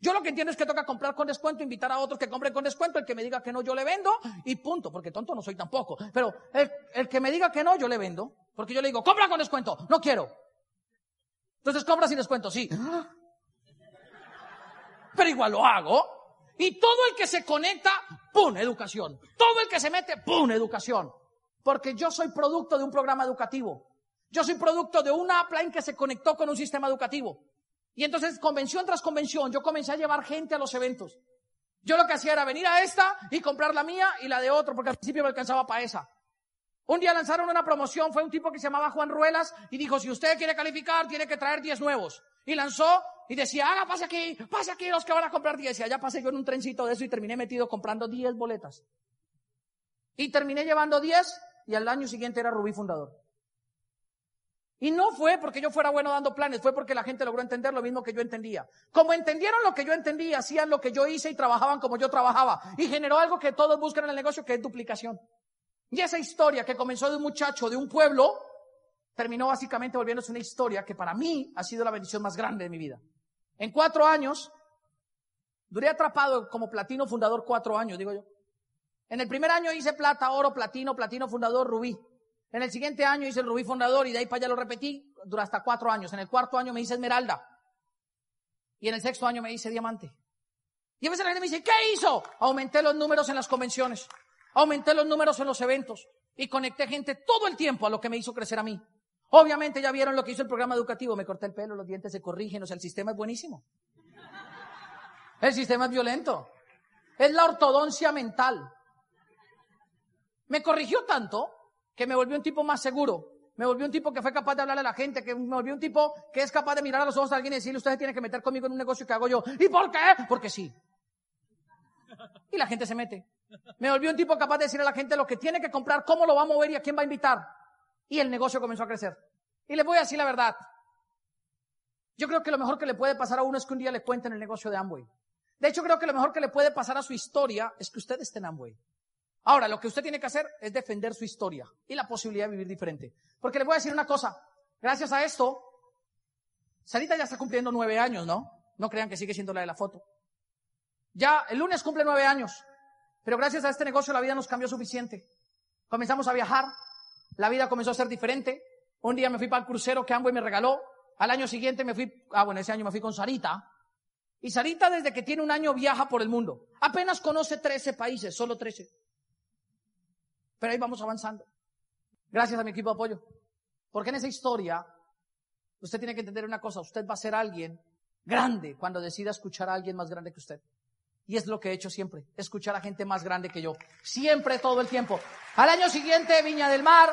Yo lo que entiendo es que toca comprar con descuento, invitar a otros que compren con descuento, el que me diga que no, yo le vendo y punto, porque tonto no soy tampoco. Pero el, el que me diga que no, yo le vendo, porque yo le digo, compra con descuento, no quiero. Entonces compra sin descuento, sí. Pero igual lo hago. Y todo el que se conecta, ¡pum! Educación. Todo el que se mete, ¡pum! Educación. Porque yo soy producto de un programa educativo. Yo soy producto de una upline que se conectó con un sistema educativo. Y entonces, convención tras convención, yo comencé a llevar gente a los eventos. Yo lo que hacía era venir a esta y comprar la mía y la de otro, porque al principio me alcanzaba para esa. Un día lanzaron una promoción, fue un tipo que se llamaba Juan Ruelas y dijo, si usted quiere calificar, tiene que traer 10 nuevos. Y lanzó y decía, haga, pase aquí, pase aquí los que van a comprar 10. Y allá pasé yo en un trencito de eso y terminé metido comprando 10 boletas. Y terminé llevando 10 y al año siguiente era Rubí fundador. Y no fue porque yo fuera bueno dando planes, fue porque la gente logró entender lo mismo que yo entendía. Como entendieron lo que yo entendía, hacían lo que yo hice y trabajaban como yo trabajaba. Y generó algo que todos buscan en el negocio, que es duplicación. Y esa historia que comenzó de un muchacho de un pueblo, terminó básicamente volviéndose una historia que para mí ha sido la bendición más grande de mi vida. En cuatro años, duré atrapado como platino fundador cuatro años, digo yo. En el primer año hice plata, oro, platino, platino fundador, rubí. En el siguiente año hice el rubí fundador y de ahí para allá lo repetí, duró hasta cuatro años. En el cuarto año me hice esmeralda. Y en el sexto año me hice diamante. Y a veces la gente me dice, ¿qué hizo? Aumenté los números en las convenciones. Aumenté los números en los eventos. Y conecté gente todo el tiempo a lo que me hizo crecer a mí. Obviamente ya vieron lo que hizo el programa educativo. Me corté el pelo, los dientes se corrigen. O sea, el sistema es buenísimo. El sistema es violento. Es la ortodoncia mental. Me corrigió tanto que me volvió un tipo más seguro. Me volvió un tipo que fue capaz de hablarle a la gente, que me volvió un tipo que es capaz de mirar a los ojos a alguien y decirle, usted tiene que meter conmigo en un negocio que hago yo. ¿Y por qué? Porque sí. Y la gente se mete. Me volvió un tipo capaz de decir a la gente lo que tiene que comprar, cómo lo va a mover y a quién va a invitar. Y el negocio comenzó a crecer. Y les voy a decir la verdad. Yo creo que lo mejor que le puede pasar a uno es que un día le cuenten el negocio de Amway. De hecho, creo que lo mejor que le puede pasar a su historia es que usted esté en Amway. Ahora, lo que usted tiene que hacer es defender su historia y la posibilidad de vivir diferente. Porque le voy a decir una cosa. Gracias a esto, Sarita ya está cumpliendo nueve años, ¿no? No crean que sigue siendo la de la foto. Ya el lunes cumple nueve años. Pero gracias a este negocio la vida nos cambió suficiente. Comenzamos a viajar. La vida comenzó a ser diferente. Un día me fui para el crucero que Amway me regaló. Al año siguiente me fui, ah bueno, ese año me fui con Sarita. Y Sarita desde que tiene un año viaja por el mundo. Apenas conoce 13 países, solo 13. Pero ahí vamos avanzando. Gracias a mi equipo de apoyo. Porque en esa historia, usted tiene que entender una cosa, usted va a ser alguien grande cuando decida escuchar a alguien más grande que usted. Y es lo que he hecho siempre, escuchar a gente más grande que yo. Siempre, todo el tiempo. Al año siguiente, Viña del Mar,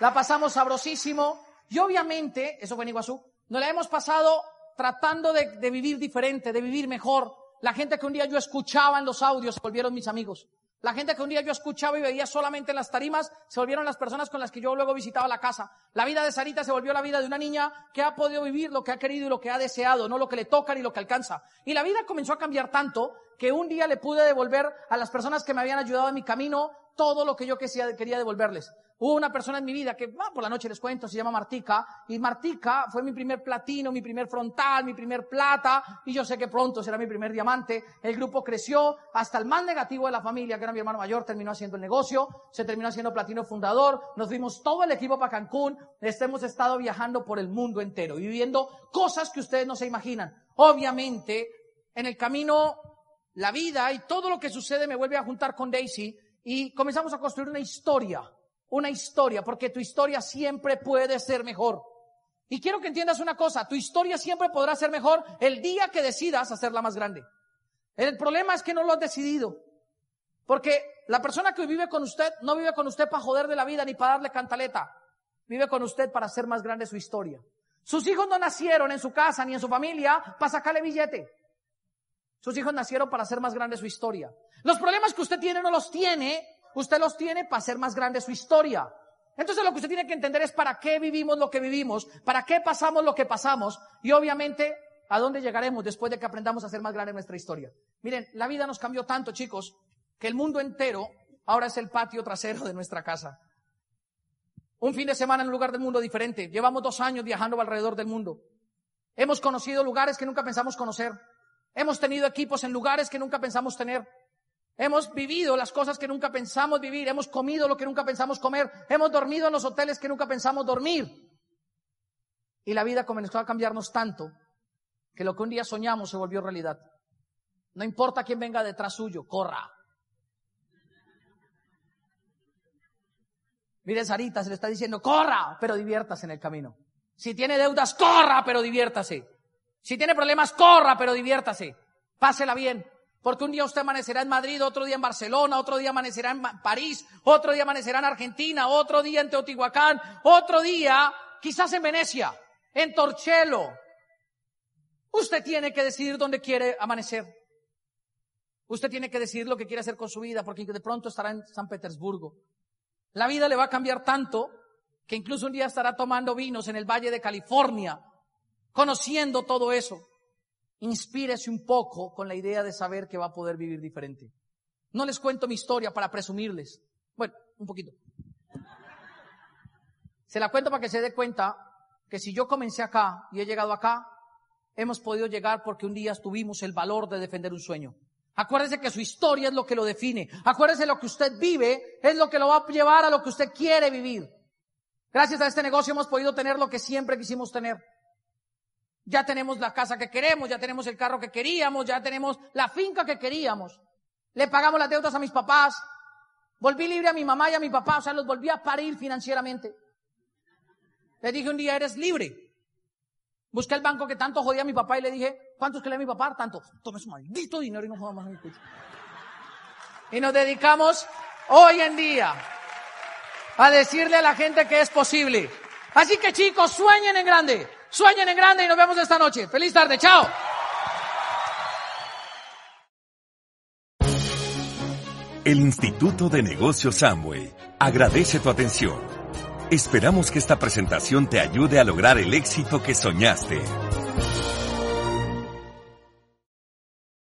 la pasamos sabrosísimo. Y obviamente, eso fue en Iguazú, nos la hemos pasado tratando de, de vivir diferente, de vivir mejor. La gente que un día yo escuchaba en los audios volvieron mis amigos. La gente que un día yo escuchaba y veía solamente en las tarimas se volvieron las personas con las que yo luego visitaba la casa. La vida de Sarita se volvió la vida de una niña que ha podido vivir lo que ha querido y lo que ha deseado, no lo que le toca ni lo que alcanza. Y la vida comenzó a cambiar tanto que un día le pude devolver a las personas que me habían ayudado en mi camino todo lo que yo quería devolverles. Hubo una persona en mi vida que, por la noche les cuento, se llama Martica, y Martica fue mi primer platino, mi primer frontal, mi primer plata, y yo sé que pronto será mi primer diamante. El grupo creció hasta el más negativo de la familia, que era mi hermano mayor, terminó haciendo el negocio, se terminó haciendo platino fundador, nos fuimos todo el equipo para Cancún, hemos estado viajando por el mundo entero, viviendo cosas que ustedes no se imaginan. Obviamente, en el camino, la vida y todo lo que sucede me vuelve a juntar con Daisy, y comenzamos a construir una historia una historia, porque tu historia siempre puede ser mejor. Y quiero que entiendas una cosa, tu historia siempre podrá ser mejor el día que decidas hacerla más grande. El problema es que no lo has decidido. Porque la persona que vive con usted no vive con usted para joder de la vida ni para darle cantaleta. Vive con usted para hacer más grande su historia. Sus hijos no nacieron en su casa ni en su familia para sacarle billete. Sus hijos nacieron para hacer más grande su historia. Los problemas que usted tiene no los tiene usted los tiene para hacer más grande su historia. Entonces lo que usted tiene que entender es para qué vivimos lo que vivimos, para qué pasamos lo que pasamos y obviamente a dónde llegaremos después de que aprendamos a hacer más grande nuestra historia. Miren, la vida nos cambió tanto, chicos, que el mundo entero ahora es el patio trasero de nuestra casa. Un fin de semana en un lugar del mundo diferente. Llevamos dos años viajando alrededor del mundo. Hemos conocido lugares que nunca pensamos conocer. Hemos tenido equipos en lugares que nunca pensamos tener. Hemos vivido las cosas que nunca pensamos vivir, hemos comido lo que nunca pensamos comer, hemos dormido en los hoteles que nunca pensamos dormir. Y la vida comenzó a cambiarnos tanto que lo que un día soñamos se volvió realidad. No importa quién venga detrás suyo, corra. Mire, Sarita se le está diciendo, corra, pero diviértase en el camino. Si tiene deudas, corra, pero diviértase. Si tiene problemas, corra, pero diviértase. Pásela bien. Porque un día usted amanecerá en Madrid, otro día en Barcelona, otro día amanecerá en París, otro día amanecerá en Argentina, otro día en Teotihuacán, otro día quizás en Venecia, en Torcello, Usted tiene que decidir dónde quiere amanecer. Usted tiene que decidir lo que quiere hacer con su vida, porque de pronto estará en San Petersburgo. La vida le va a cambiar tanto que incluso un día estará tomando vinos en el Valle de California, conociendo todo eso. Inspírese un poco con la idea de saber que va a poder vivir diferente. No les cuento mi historia para presumirles. Bueno, un poquito. Se la cuento para que se dé cuenta que si yo comencé acá y he llegado acá, hemos podido llegar porque un día tuvimos el valor de defender un sueño. Acuérdese que su historia es lo que lo define. Acuérdese lo que usted vive es lo que lo va a llevar a lo que usted quiere vivir. Gracias a este negocio hemos podido tener lo que siempre quisimos tener. Ya tenemos la casa que queremos, ya tenemos el carro que queríamos, ya tenemos la finca que queríamos. Le pagamos las deudas a mis papás. Volví libre a mi mamá y a mi papá, o sea, los volví a parir financieramente. Le dije un día, eres libre. Busqué el banco que tanto jodía a mi papá y le dije, ¿cuánto es que le a mi papá? Tanto. Tome su maldito dinero y no joda más a mi Y nos dedicamos hoy en día a decirle a la gente que es posible. Así que chicos, sueñen en grande. Sueñen en grande y nos vemos esta noche. Feliz tarde. Chao. El Instituto de Negocios Samway agradece tu atención. Esperamos que esta presentación te ayude a lograr el éxito que soñaste.